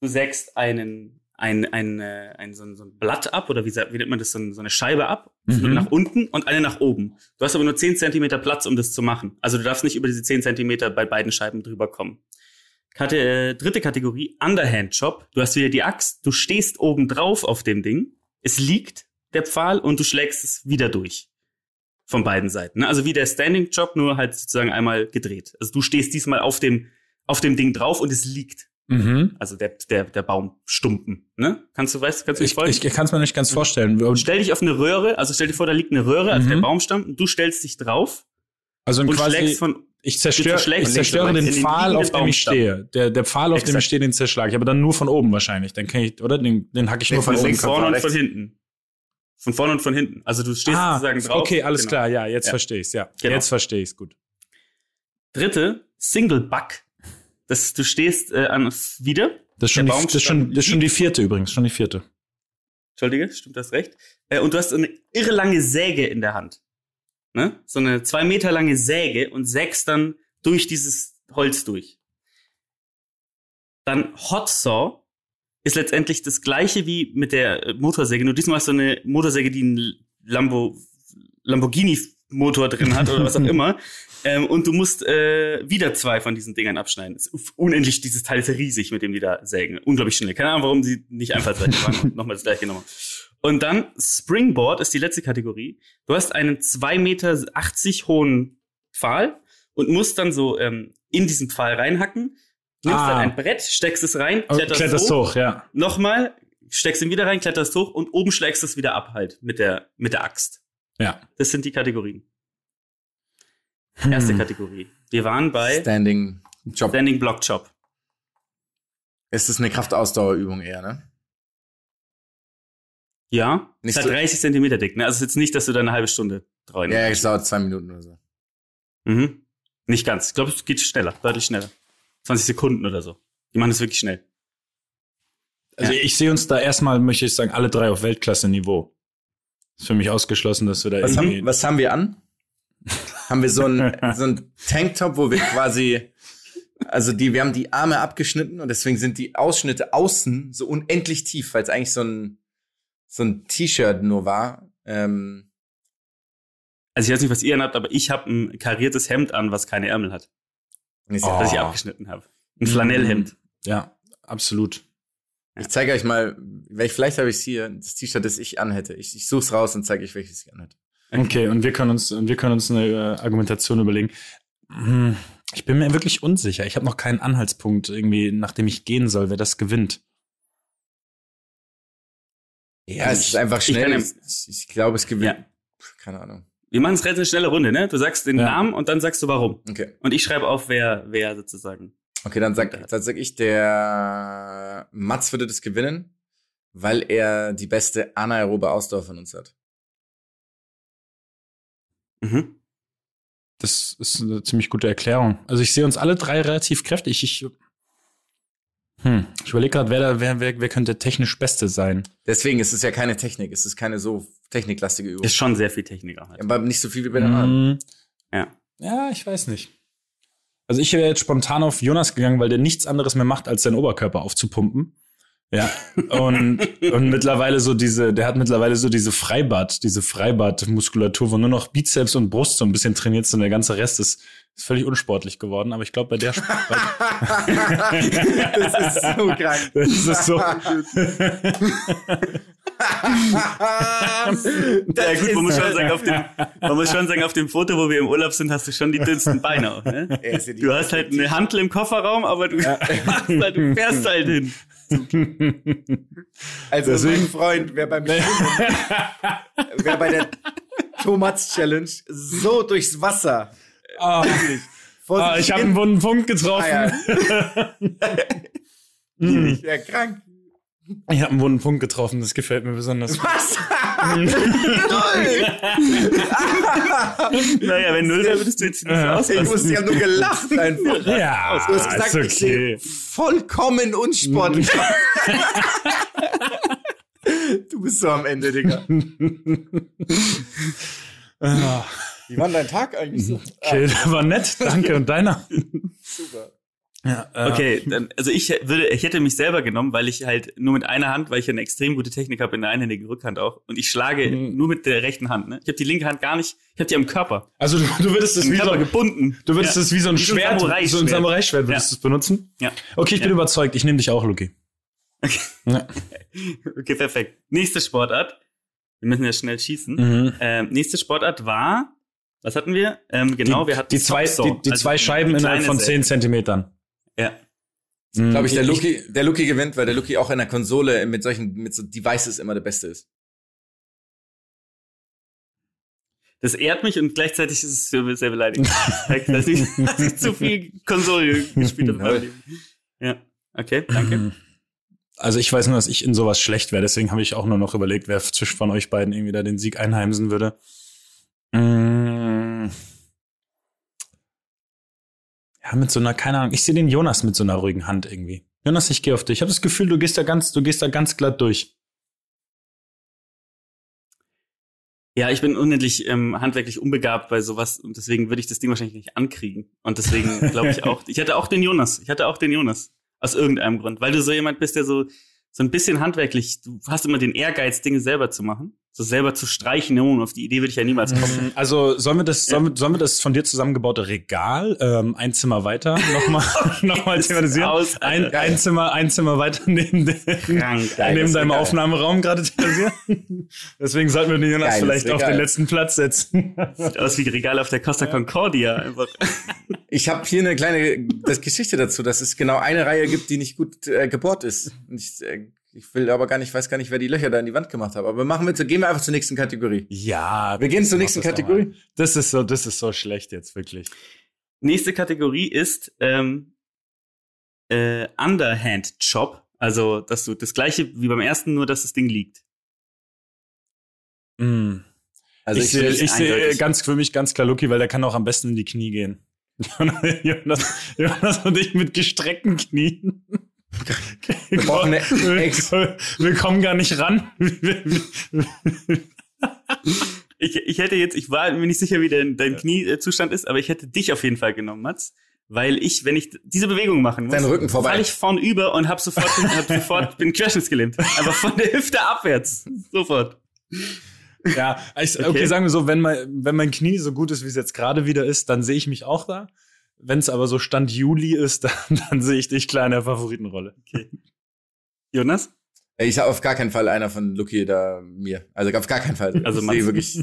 Du sägst einen, ein, ein, äh, ein, so, ein, so ein Blatt ab, oder wie, wie nennt man das, so, ein, so eine Scheibe ab, Mhm. nach unten und eine nach oben. Du hast aber nur 10 Zentimeter Platz, um das zu machen. Also du darfst nicht über diese 10 Zentimeter bei beiden Scheiben drüber kommen. Kate äh, dritte Kategorie, Underhand Chop. Du hast wieder die Axt, du stehst oben drauf auf dem Ding. Es liegt der Pfahl und du schlägst es wieder durch. von beiden Seiten. Ne? Also wie der Standing Job, nur halt sozusagen einmal gedreht. Also du stehst diesmal auf dem, auf dem Ding drauf und es liegt. Mhm. Also der, der, der Baumstumpen. Ne? Kannst du, weißt, kannst du dich Ich, folgen? ich kann es mir nicht ganz vorstellen. Und stell dich auf eine Röhre, also stell dir vor, da liegt eine Röhre, also Mhm. der Baumstamm, du stellst dich drauf Also und quasi, schlägst von, ich zerstöre, schlägst ich zerstöre den den Pfahl, auf dem ich stehe. Der, der Pfahl, auf dem Exakt. ich stehe, den zerschlage ich. Aber dann nur von oben wahrscheinlich. Dann kann ich, oder? Den, den hack ich Nee, nur von, von oben. von vorne und rechts. von hinten. Von vorne und von hinten. Also du stehst Ah, sozusagen drauf. okay, alles Genau. klar. Ja, jetzt Ja. verstehe ich's. Ja, Genau. jetzt verstehe ich's gut. Dritte, Single Buck. Das, du stehst äh, an wieder. Das ist, schon die, das, ist schon, das ist schon die vierte übrigens, schon die vierte. Entschuldige, stimmt das recht? Äh, und du hast eine irre lange Säge in der Hand. Ne? So eine zwei Meter lange Säge und sägst dann durch dieses Holz durch. Dann Hot Saw ist letztendlich das gleiche wie mit der äh, Motorsäge, nur diesmal hast du eine Motorsäge, die einen Lambo, Lamborghini-Motor drin hat oder was auch immer. Ähm, und du musst äh, wieder zwei von diesen Dingern abschneiden. Es ist unendlich, dieses Teil ist riesig, mit dem die da sägen. Unglaublich schnell. Keine Ahnung, warum sie nicht waren und nochmal das gleiche genommen. Und dann Springboard ist die letzte Kategorie. Du hast einen 2,80 Meter hohen Pfahl und musst dann so ähm, in diesen Pfahl reinhacken. Nimmst Ah. dann ein Brett, steckst es rein, Oh, kletterst, Kletterst hoch, hoch, ja. nochmal, steckst ihn wieder rein, kletterst hoch und oben schlägst es wieder ab halt mit der, mit der Axt. Ja. Das sind die Kategorien. Erste Hm. Kategorie. Wir waren bei Standing Job. Standing Block Chop. Es ist eine Kraftausdauerübung eher, ne? Ja, Nicht ist halt so- 30 Zentimeter dick. Ne? Also es ist jetzt nicht, dass du da eine halbe Stunde treuen Ja, es dauert zwei Minuten oder so. Mhm. Nicht ganz. Ich glaube, es geht schneller, deutlich schneller. 20 Sekunden oder so. Die machen das wirklich schnell. Also Ja. ich sehe uns da erstmal, möchte ich sagen, alle drei auf Weltklasse-Niveau. Ist für mich ausgeschlossen, dass wir da Was irgendwie. haben, was haben wir an? haben wir so ein, so ein Tanktop, wo wir quasi, also die, wir haben die Arme abgeschnitten und deswegen sind die Ausschnitte außen so unendlich tief, weil es eigentlich so ein, so ein T-Shirt nur war. Ähm, Also ich weiß nicht, was ihr anhabt, aber ich habe ein kariertes Hemd an, was keine Ärmel hat, Oh. das ich abgeschnitten habe. Ein Flanellhemd. Ja, absolut. Ich zeige euch mal, welch, vielleicht habe ich hier, das T-Shirt, das ich anhätte. Ich, ich such's raus und zeige euch, welches ich anhätte. Okay, und wir können uns, und wir können uns eine äh, Argumentation überlegen. Hm, Ich bin mir wirklich unsicher. Ich habe noch keinen Anhaltspunkt, irgendwie, nach dem ich gehen soll, wer das gewinnt. Ja, es ist einfach ich schnell. ja- Ich, ich glaube, es gewinnt. Ja. Keine Ahnung. Wir machen es relativ eine schnelle Runde, ne? Du sagst den Ja. Namen und dann sagst du warum. Okay. Und ich schreibe auf, wer, wer sozusagen. Okay, dann sag, dann sag ich, der Mats würde das gewinnen, weil er die beste anaerobe Ausdauer von uns hat. Mhm. Das ist eine ziemlich gute Erklärung. Also ich sehe uns alle drei relativ kräftig. Ich, hm, ich überlege gerade, wer, wer, wer, wer könnte technisch Beste sein. Deswegen ist es ja keine Technik, es ist keine so techniklastige Übung. Ist schon sehr viel Technik auch. Halt. Aber nicht so viel wie bei den anderen. Hm, Ja. ja, ich weiß nicht. Also ich wäre jetzt spontan auf Jonas gegangen, weil der nichts anderes mehr macht, als seinen Oberkörper aufzupumpen. Ja. Und, und mittlerweile so diese, der hat mittlerweile so diese Freibad, diese Freibad-Muskulatur, wo nur noch Bizeps und Brust so ein bisschen trainiert sind. Der ganze Rest ist, ist völlig unsportlich geworden. Aber ich glaube, bei der Sp- das ist so krank. Das ist so. Ja gut, man muss, schon sagen, auf dem, man muss schon sagen, auf dem Foto, wo wir im Urlaub sind, hast du schon die dünnsten Beine auch, ne? Ja Du hast halt eine Hantel im Kofferraum, aber du, halt, du fährst halt hin. Also Deswegen- mein Freund, wer beim Schwimmen, wer bei der Thomas Challenge so durchs Wasser Ah, ah, ich habe einen wunden Punkt getroffen. Ah, ja. ja, krank. Ich habe einen wunden Punkt getroffen. Das gefällt mir besonders. Was? Naja, wenn null, dann würdest du jetzt nicht so Ja. Ich auslassen. ich habe nur gelacht einfach. Ja, Du hast gesagt, ist ich sehe okay. vollkommen unsportlich. du bist so am Ende, Digga. Ah, Wie war denn dein Tag eigentlich so? Okay, der war nett. Danke. Und deiner? Super. Ja, äh, Okay, dann, also ich würde, ich hätte mich selber genommen, weil ich halt nur mit einer Hand, weil ich eine extrem gute Technik habe in der einhändigen Rückhand auch, und ich schlage Mhm. nur mit der rechten Hand. Ne? Ich habe die linke Hand gar nicht, ich habe die am Körper, Also du, du würdest es wie so, Körper gebunden. du würdest ja. es wie so ein Wie so ein Schwert, Samurai-Schwert. so ein Samurai-Schwert würdest Ja. du es benutzen? Ja. Okay, ich bin überzeugt. Ich nehme dich auch, Luki. Okay. Ja. Okay, perfekt. Nächste Sportart. Wir müssen ja schnell schießen. Mhm. Ähm, nächste Sportart war Was hatten wir? Ähm, genau, die, wir hatten die zwei, die, die also zwei Scheiben innerhalb von. 10 Zentimetern. Ja. Glaube ich, der Lucky, der Lucky gewinnt, weil der Lucky auch in der Konsole mit solchen, mit so Devices immer der Beste ist. Das ehrt mich und gleichzeitig ist es sehr sehr beleidigend. Dass ich, dass ich zu viel Konsole gespielt habe. Ja, okay, danke. Also ich weiß nur, dass ich in sowas schlecht wäre, deswegen habe ich auch nur noch überlegt, wer zwischen von euch beiden irgendwie da den Sieg einheimsen würde. Mm. Ja, mit so einer, keine Ahnung, ich sehe den Jonas mit so einer ruhigen Hand irgendwie. Jonas, ich gehe auf dich. Ich habe das Gefühl, du gehst da ganz, du gehst da ganz glatt durch. Ja, ich bin unendlich ähm, handwerklich unbegabt bei sowas und deswegen würde ich das Ding wahrscheinlich nicht ankriegen. Und deswegen glaube ich auch, ich hatte auch den Jonas. Ich hatte auch den Jonas. Aus irgendeinem Grund. Weil du so jemand bist, der so, so ein bisschen handwerklich, du hast immer den Ehrgeiz, Dinge selber zu machen. So selber zu streichen, oh, auf die Idee würde ich ja niemals kommen. Also sollen wir das, sollen, wir, sollen wir das von dir zusammengebaute Regal ähm, ein Zimmer weiter nochmal noch mal thematisieren? Aus, ein, ein Zimmer, ein Zimmer weiter neben, Krank, neben deinem. Aufnahmeraum gerade thematisieren. Deswegen sollten wir den Jonas Geiles vielleicht auf den letzten Platz setzen. Sieht aus wie Regal auf der Costa Concordia. Einfach. Ich habe hier eine kleine das Geschichte dazu, dass es genau eine Reihe gibt, die nicht gut äh, gebohrt ist. Und ich, äh, ich will aber gar nicht, weiß gar nicht, wer die Löcher da in die Wand gemacht hat. Aber wir machen mit, gehen wir einfach zur nächsten Kategorie. Ja, Wir gehen zur nächsten das Kategorie. Das ist so, das ist so schlecht jetzt wirklich. Nächste Kategorie ist ähm, äh, Underhand Chop. Also, dass du das gleiche wie beim ersten, nur dass das Ding liegt. Mm. Also ich sehe, ich sehe ganz für mich ganz klar Lucky, weil der kann auch am besten in die Knie gehen. Jonas, Jonas und ich mit gestreckten Knien. Wir brauchen eine wir, wir kommen gar nicht ran. Ich, ich hätte jetzt, ich war mir nicht sicher, wie dein, dein Kniezustand ist, aber ich hätte dich auf jeden Fall genommen, Mats. Weil ich, wenn ich diese Bewegung machen muss, Dein Rücken vorbei. falle ich vorn über und hab sofort, hab sofort bin querschnittsgelähmt. Einfach von der Hüfte abwärts. Sofort. Ja, ich, okay. Okay. sagen wir so, wenn mein, wenn mein Knie so gut ist, wie es jetzt gerade wieder ist, dann sehe ich mich auch da. Wenn es aber so Stand Juli ist, dann, dann sehe ich dich klar in der Favoritenrolle. Jonas? Ich habe auf gar keinen Fall einer von Lucky da mir. Also auf gar keinen Fall. Also ich sehe wirklich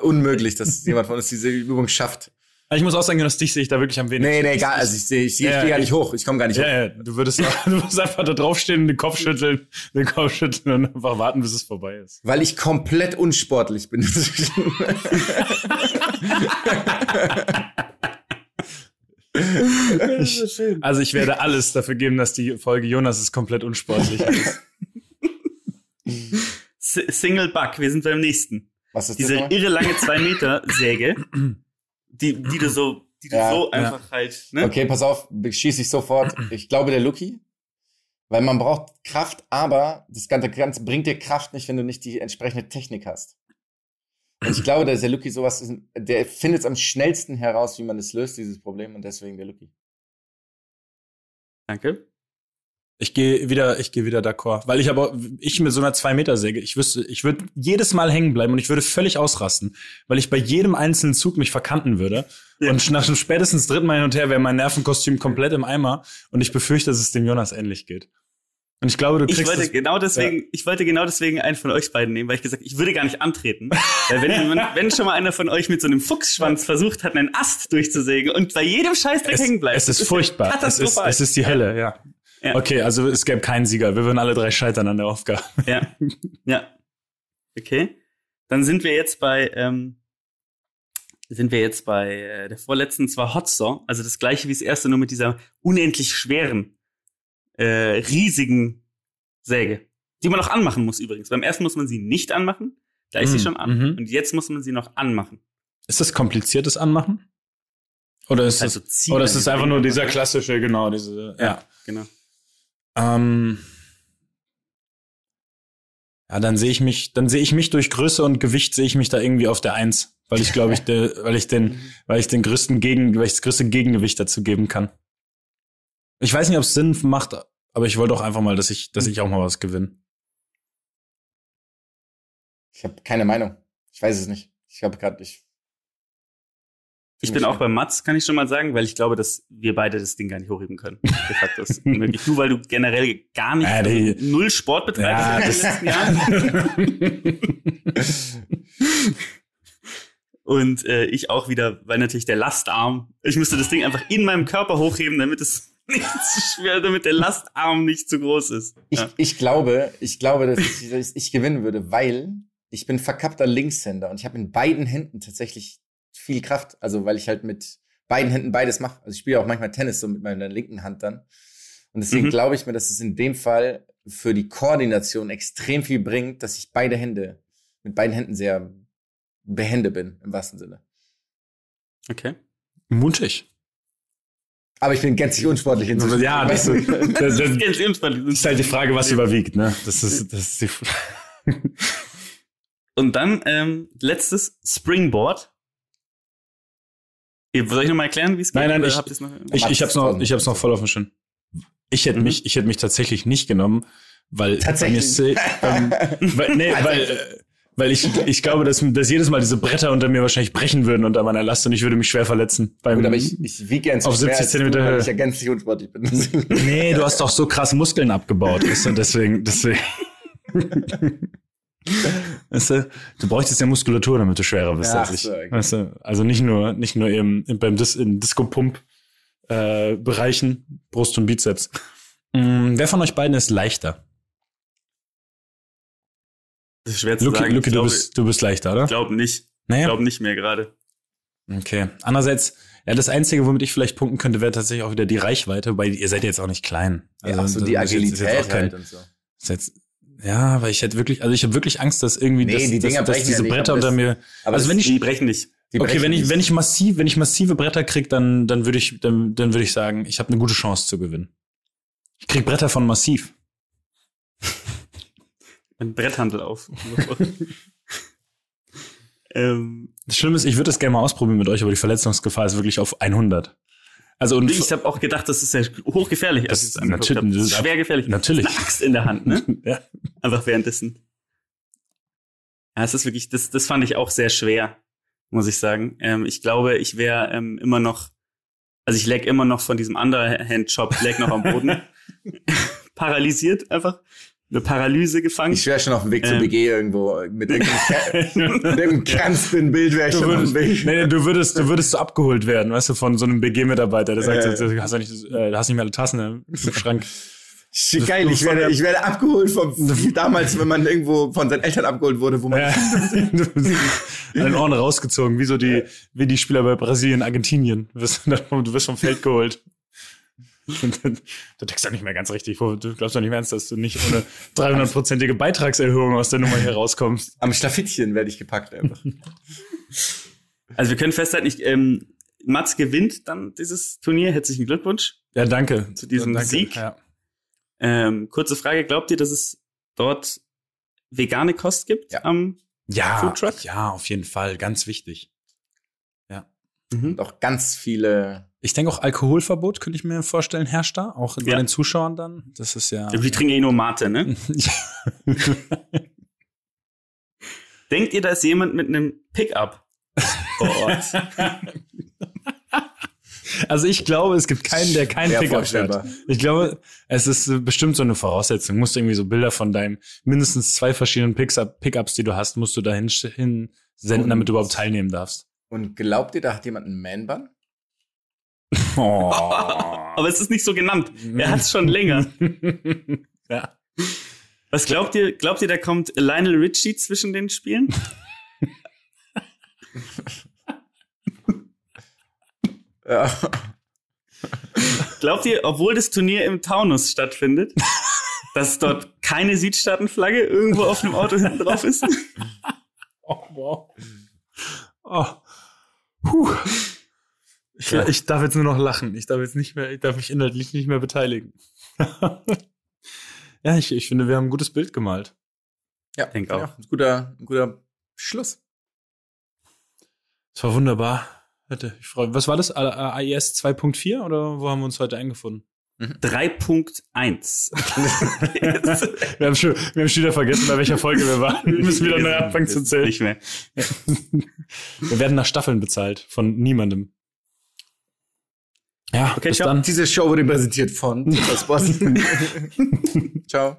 unmöglich, dass jemand von uns diese Übung schafft. Ich muss auch sagen, dass dich sehe ich da wirklich am wenigsten. Nee, nee, egal. Also ich sehe, ich, ich Ja, gehe gar ich- nicht hoch. Ich komme gar nicht hoch. Ja, ja, du würdest, du würdest einfach da draufstehen, den Kopf schütteln, den Kopf schütteln und einfach warten, bis es vorbei ist. Weil ich komplett unsportlich bin. Also ich werde alles dafür geben, dass die Folge Jonas ist komplett unsportlich ist. Single Buck, wir sind beim nächsten. Was ist Diese das? irre lange 2 Meter Säge, die, die du so, die du Ja, so ja. einfach halt, ne? Okay, pass auf, schieße ich sofort. Ich glaube der Lucky. Weil man braucht Kraft, aber das Ganze, Ganze bringt dir Kraft nicht, wenn du nicht die entsprechende Technik hast. Und ich glaube, dass der Lucky sowas ist, der findet es am schnellsten heraus, wie man es löst, dieses Problem, und deswegen der Lucky. Danke. Ich gehe wieder, ich gehe wieder d'accord, weil ich aber ich mit so einer zwei Meter Säge, ich wüsste, ich würde jedes Mal hängen bleiben und ich würde völlig ausrasten, weil ich bei jedem einzelnen Zug mich verkanten würde Ja. und nach dem spätestens dritten Mal hin und her wäre mein Nervenkostüm komplett im Eimer und ich befürchte, dass es dem Jonas ähnlich geht. Und ich glaube, du Ich kriegst wollte das, genau deswegen, ich wollte genau deswegen einen von euch beiden nehmen, weil ich gesagt, ich würde gar nicht antreten. weil wenn, wenn, wenn schon mal einer von euch mit so einem Fuchsschwanz versucht hat, einen Ast durchzusägen und bei jedem Scheißdreck es, hängen bleibt. es ist das furchtbar. Es ist, es ist die Hölle, ja. Ja. Okay, also es gäbe keinen Sieger. Wir würden alle drei scheitern an der Aufgabe. Ja. Ja. Okay. Dann sind wir jetzt bei, ähm, sind wir jetzt bei äh, der vorletzten zwar Hot Saw, also das gleiche wie das erste, nur mit dieser unendlich schweren, äh, riesigen Säge, die man auch anmachen muss übrigens. Beim ersten muss man sie nicht anmachen, da ist sie Mm, schon an. mhm. Und jetzt muss man sie noch anmachen. Ist das kompliziertes Anmachen? Oder ist Also das, oder ist die einfach nur dieser klassische, genau, diese, ja. Genau. Ähm, ja, dann sehe ich mich, dann sehe ich mich durch Größe und Gewicht sehe ich mich da irgendwie auf der Eins, weil ich glaube ich, der, weil ich den, weil ich den größten Gegen, weil ich das größte Gegengewicht dazu geben kann. Ich weiß nicht, ob es Sinn macht, aber ich wollte auch einfach mal, dass ich, dass ich auch mal was gewinne. Ich habe keine Meinung. Ich weiß es nicht. Ich habe gerade ich. Ich bin auch bei Mats, kann ich schon mal sagen, weil ich glaube, dass wir beide das Ding gar nicht hochheben können. De facto ist unmöglich. Du, weil du generell gar nicht Ja, die- also null Sport betreibst Ja, in den letzten Jahren. Und äh, ich auch wieder, weil natürlich der Lastarm, ich müsste das Ding einfach in meinem Körper hochheben, damit es nicht zu schwer, damit der Lastarm nicht zu groß ist. Ich, Ja. ich glaube, ich glaube, dass ich, dass ich gewinnen würde, weil ich bin verkappter Linkshänder und ich habe in beiden Händen tatsächlich viel Kraft. Also weil ich halt mit beiden Händen beides mache. Also ich spiele auch manchmal Tennis so mit meiner linken Hand dann. Und deswegen Mhm. glaube ich mir, dass es in dem Fall für die Koordination extrem viel bringt, dass ich beide Hände, mit beiden Händen sehr behende bin, im wahrsten Sinne. Okay. Mutig. Aber ich bin gänzlich unsportlich inzwischen. Ja, das, Weißt du? das, Das das ist ganz unspannend. ist halt die Frage, was überwiegt, ne? Das ist, das ist die Frage. Und dann ähm, letztes Springboard. Soll ich noch mal erklären, wie es geht? Nein, nein, Oder ich- habt noch? Ich, ich hab's noch, ich hab's noch voll auf dem Schirm. Ich hätte Mhm. mich, ich hätte mich tatsächlich nicht genommen, weil Tatsächlich. bei mir ist, ähm, weil, nee, weil, äh, weil ich, ich glaube, dass, dass jedes Mal diese Bretter unter mir wahrscheinlich brechen würden unter meiner Last und ich würde mich schwer verletzen. Beim, Gut, aber ich, ich wiege gern so Auf schwer 70 als du, Zentimeter weil Höhe. ich ja gänzlich unsportlich bin. nee, du hast doch so krass Muskeln abgebaut, weißt du, deswegen, deswegen. Weißt du, du bräuchtest ja Muskulatur, damit du schwerer bist Ach als ich. so, okay. Weißt du, also nicht nur, nicht nur im, im, beim Dis, in Disco-Pump-Bereichen, Brust und Bizeps. Mm, wer von euch beiden ist leichter? Das ist schwer zu Luki, sagen. Luki ich du, glaube, bist, du bist leichter, oder? ich glaube nicht. Ich Naja. glaube nicht mehr gerade. Okay. Andererseits, ja, das Einzige, womit ich vielleicht punkten könnte, wäre tatsächlich auch wieder die Reichweite, weil ihr seid jetzt auch nicht klein. Also, Ach so, die ist jetzt- ist jetzt Agilität auch kein- halt und so. ist jetzt, ja, weil ich hätte wirklich, also ich habe wirklich Angst, dass irgendwie Nee, das, die Dinger dass, dass diese ja Bretter unter mir. Aber also wenn ich, Die brechen nicht. die okay, brechen wenn ich, wenn ich massiv, wenn ich massive Bretter krieg, dann, dann würde ich, dann, dann würde ich sagen, ich habe eine gute Chance zu gewinnen. Ich krieg Bretter von massiv. Ein Bretthandel auf. ähm, Das Schlimme ist, ich würde das gerne mal ausprobieren mit euch, aber die Verletzungsgefahr ist wirklich auf 100. Also und ich habe auch gedacht, das ist ja hochgefährlich. Das als ich ist es angeguckt natürlich- das ist- schwer gefährlich. natürlich. Eine Axt in der Hand, ne? ja. Einfach währenddessen. Ja, es ist wirklich, das, das fand ich auch sehr schwer, muss ich sagen. Ähm, ich glaube, ich wäre ähm, immer noch, also ich lag immer noch von diesem Underhand-Chop, lag noch am Boden. Paralysiert einfach. Eine Paralyse gefangen. Ich wäre schon auf dem Weg zur Ähm. BG irgendwo mit irgendeinem, Kranzbild wäre ich Du schon auf würdest, dem Weg. nee, nee, du würdest, du würdest so abgeholt werden, weißt du, von so einem BG-Mitarbeiter, der sagt, ja. du hast ja nicht, äh, du hast nicht mehr alle Tassen im Schrank. Geil, ich werde, ich werde abgeholt vom, wie damals, wenn man irgendwo von seinen Eltern abgeholt wurde, wo man, Ja. An den Ohren rausgezogen, wie so die, wie die Spieler bei Brasilien, Argentinien. Du wirst, du wirst vom Feld geholt. Du denkst doch nicht mehr ganz richtig. Du glaubst doch nicht mehr ernst, dass du nicht ohne 300-prozentige Beitragserhöhung aus der Nummer hier rauskommst. am Schlafittchen werde ich gepackt einfach. Also wir können festhalten, ich, ähm, Mats gewinnt dann dieses Turnier. Herzlichen Glückwunsch. Ja, danke. Zu diesem danke. Sieg? Ja. Ähm, kurze Frage, glaubt ihr, dass es dort vegane Kost gibt? Ja. am Ja, Food Truck? ja, auf jeden Fall. Ganz wichtig. Und auch ganz viele, Ich denke auch Alkoholverbot könnte ich mir vorstellen, herrscht da. Auch bei Ja. den Zuschauern dann. Das ist ja. Die trinken eh nur Mate, ne? Denkt ihr, da ist jemand mit einem Pickup vor Ort? Also ich glaube, es gibt keinen, der keinen Sehr Pickup vorstellbar. Ich glaube, es ist äh, bestimmt so eine Voraussetzung. Du musst irgendwie so Bilder von deinen mindestens zwei verschiedenen Pickup- Pickups, die du hast, musst du dahin hin senden, damit du überhaupt teilnehmen darfst. Und glaubt ihr, da hat jemand einen Man-Bun? Oh. Aber es ist nicht so genannt. Er hat es schon länger. ja. Was glaubt ihr? Glaubt ihr, da kommt Lionel Richie zwischen den Spielen? Ja. Glaubt ihr, obwohl das Turnier im Taunus stattfindet, dass dort keine Südstaatenflagge irgendwo auf dem Auto hinten drauf ist? Oh, wow. Oh. Puh. Ich, ich darf jetzt nur noch lachen. Ich darf jetzt nicht mehr, ich darf mich inhaltlich nicht mehr beteiligen. ja, ich, ich finde, wir haben ein gutes Bild gemalt. Ja, Denk auch. Ja, ein guter, ein guter Schluss. Es war wunderbar. Hätte ich freue Was war das? AIS 2.4 oder wo haben wir uns heute eingefunden? 3.1. Wir haben schon, wir haben schon wieder vergessen, bei welcher Folge wir waren. Wir müssen wieder neu anfangen zu zählen. Nicht mehr. Wir werden nach Staffeln bezahlt von niemandem. Ja, Okay, bis ciao. dann. Diese Show wurde präsentiert von. Ciao.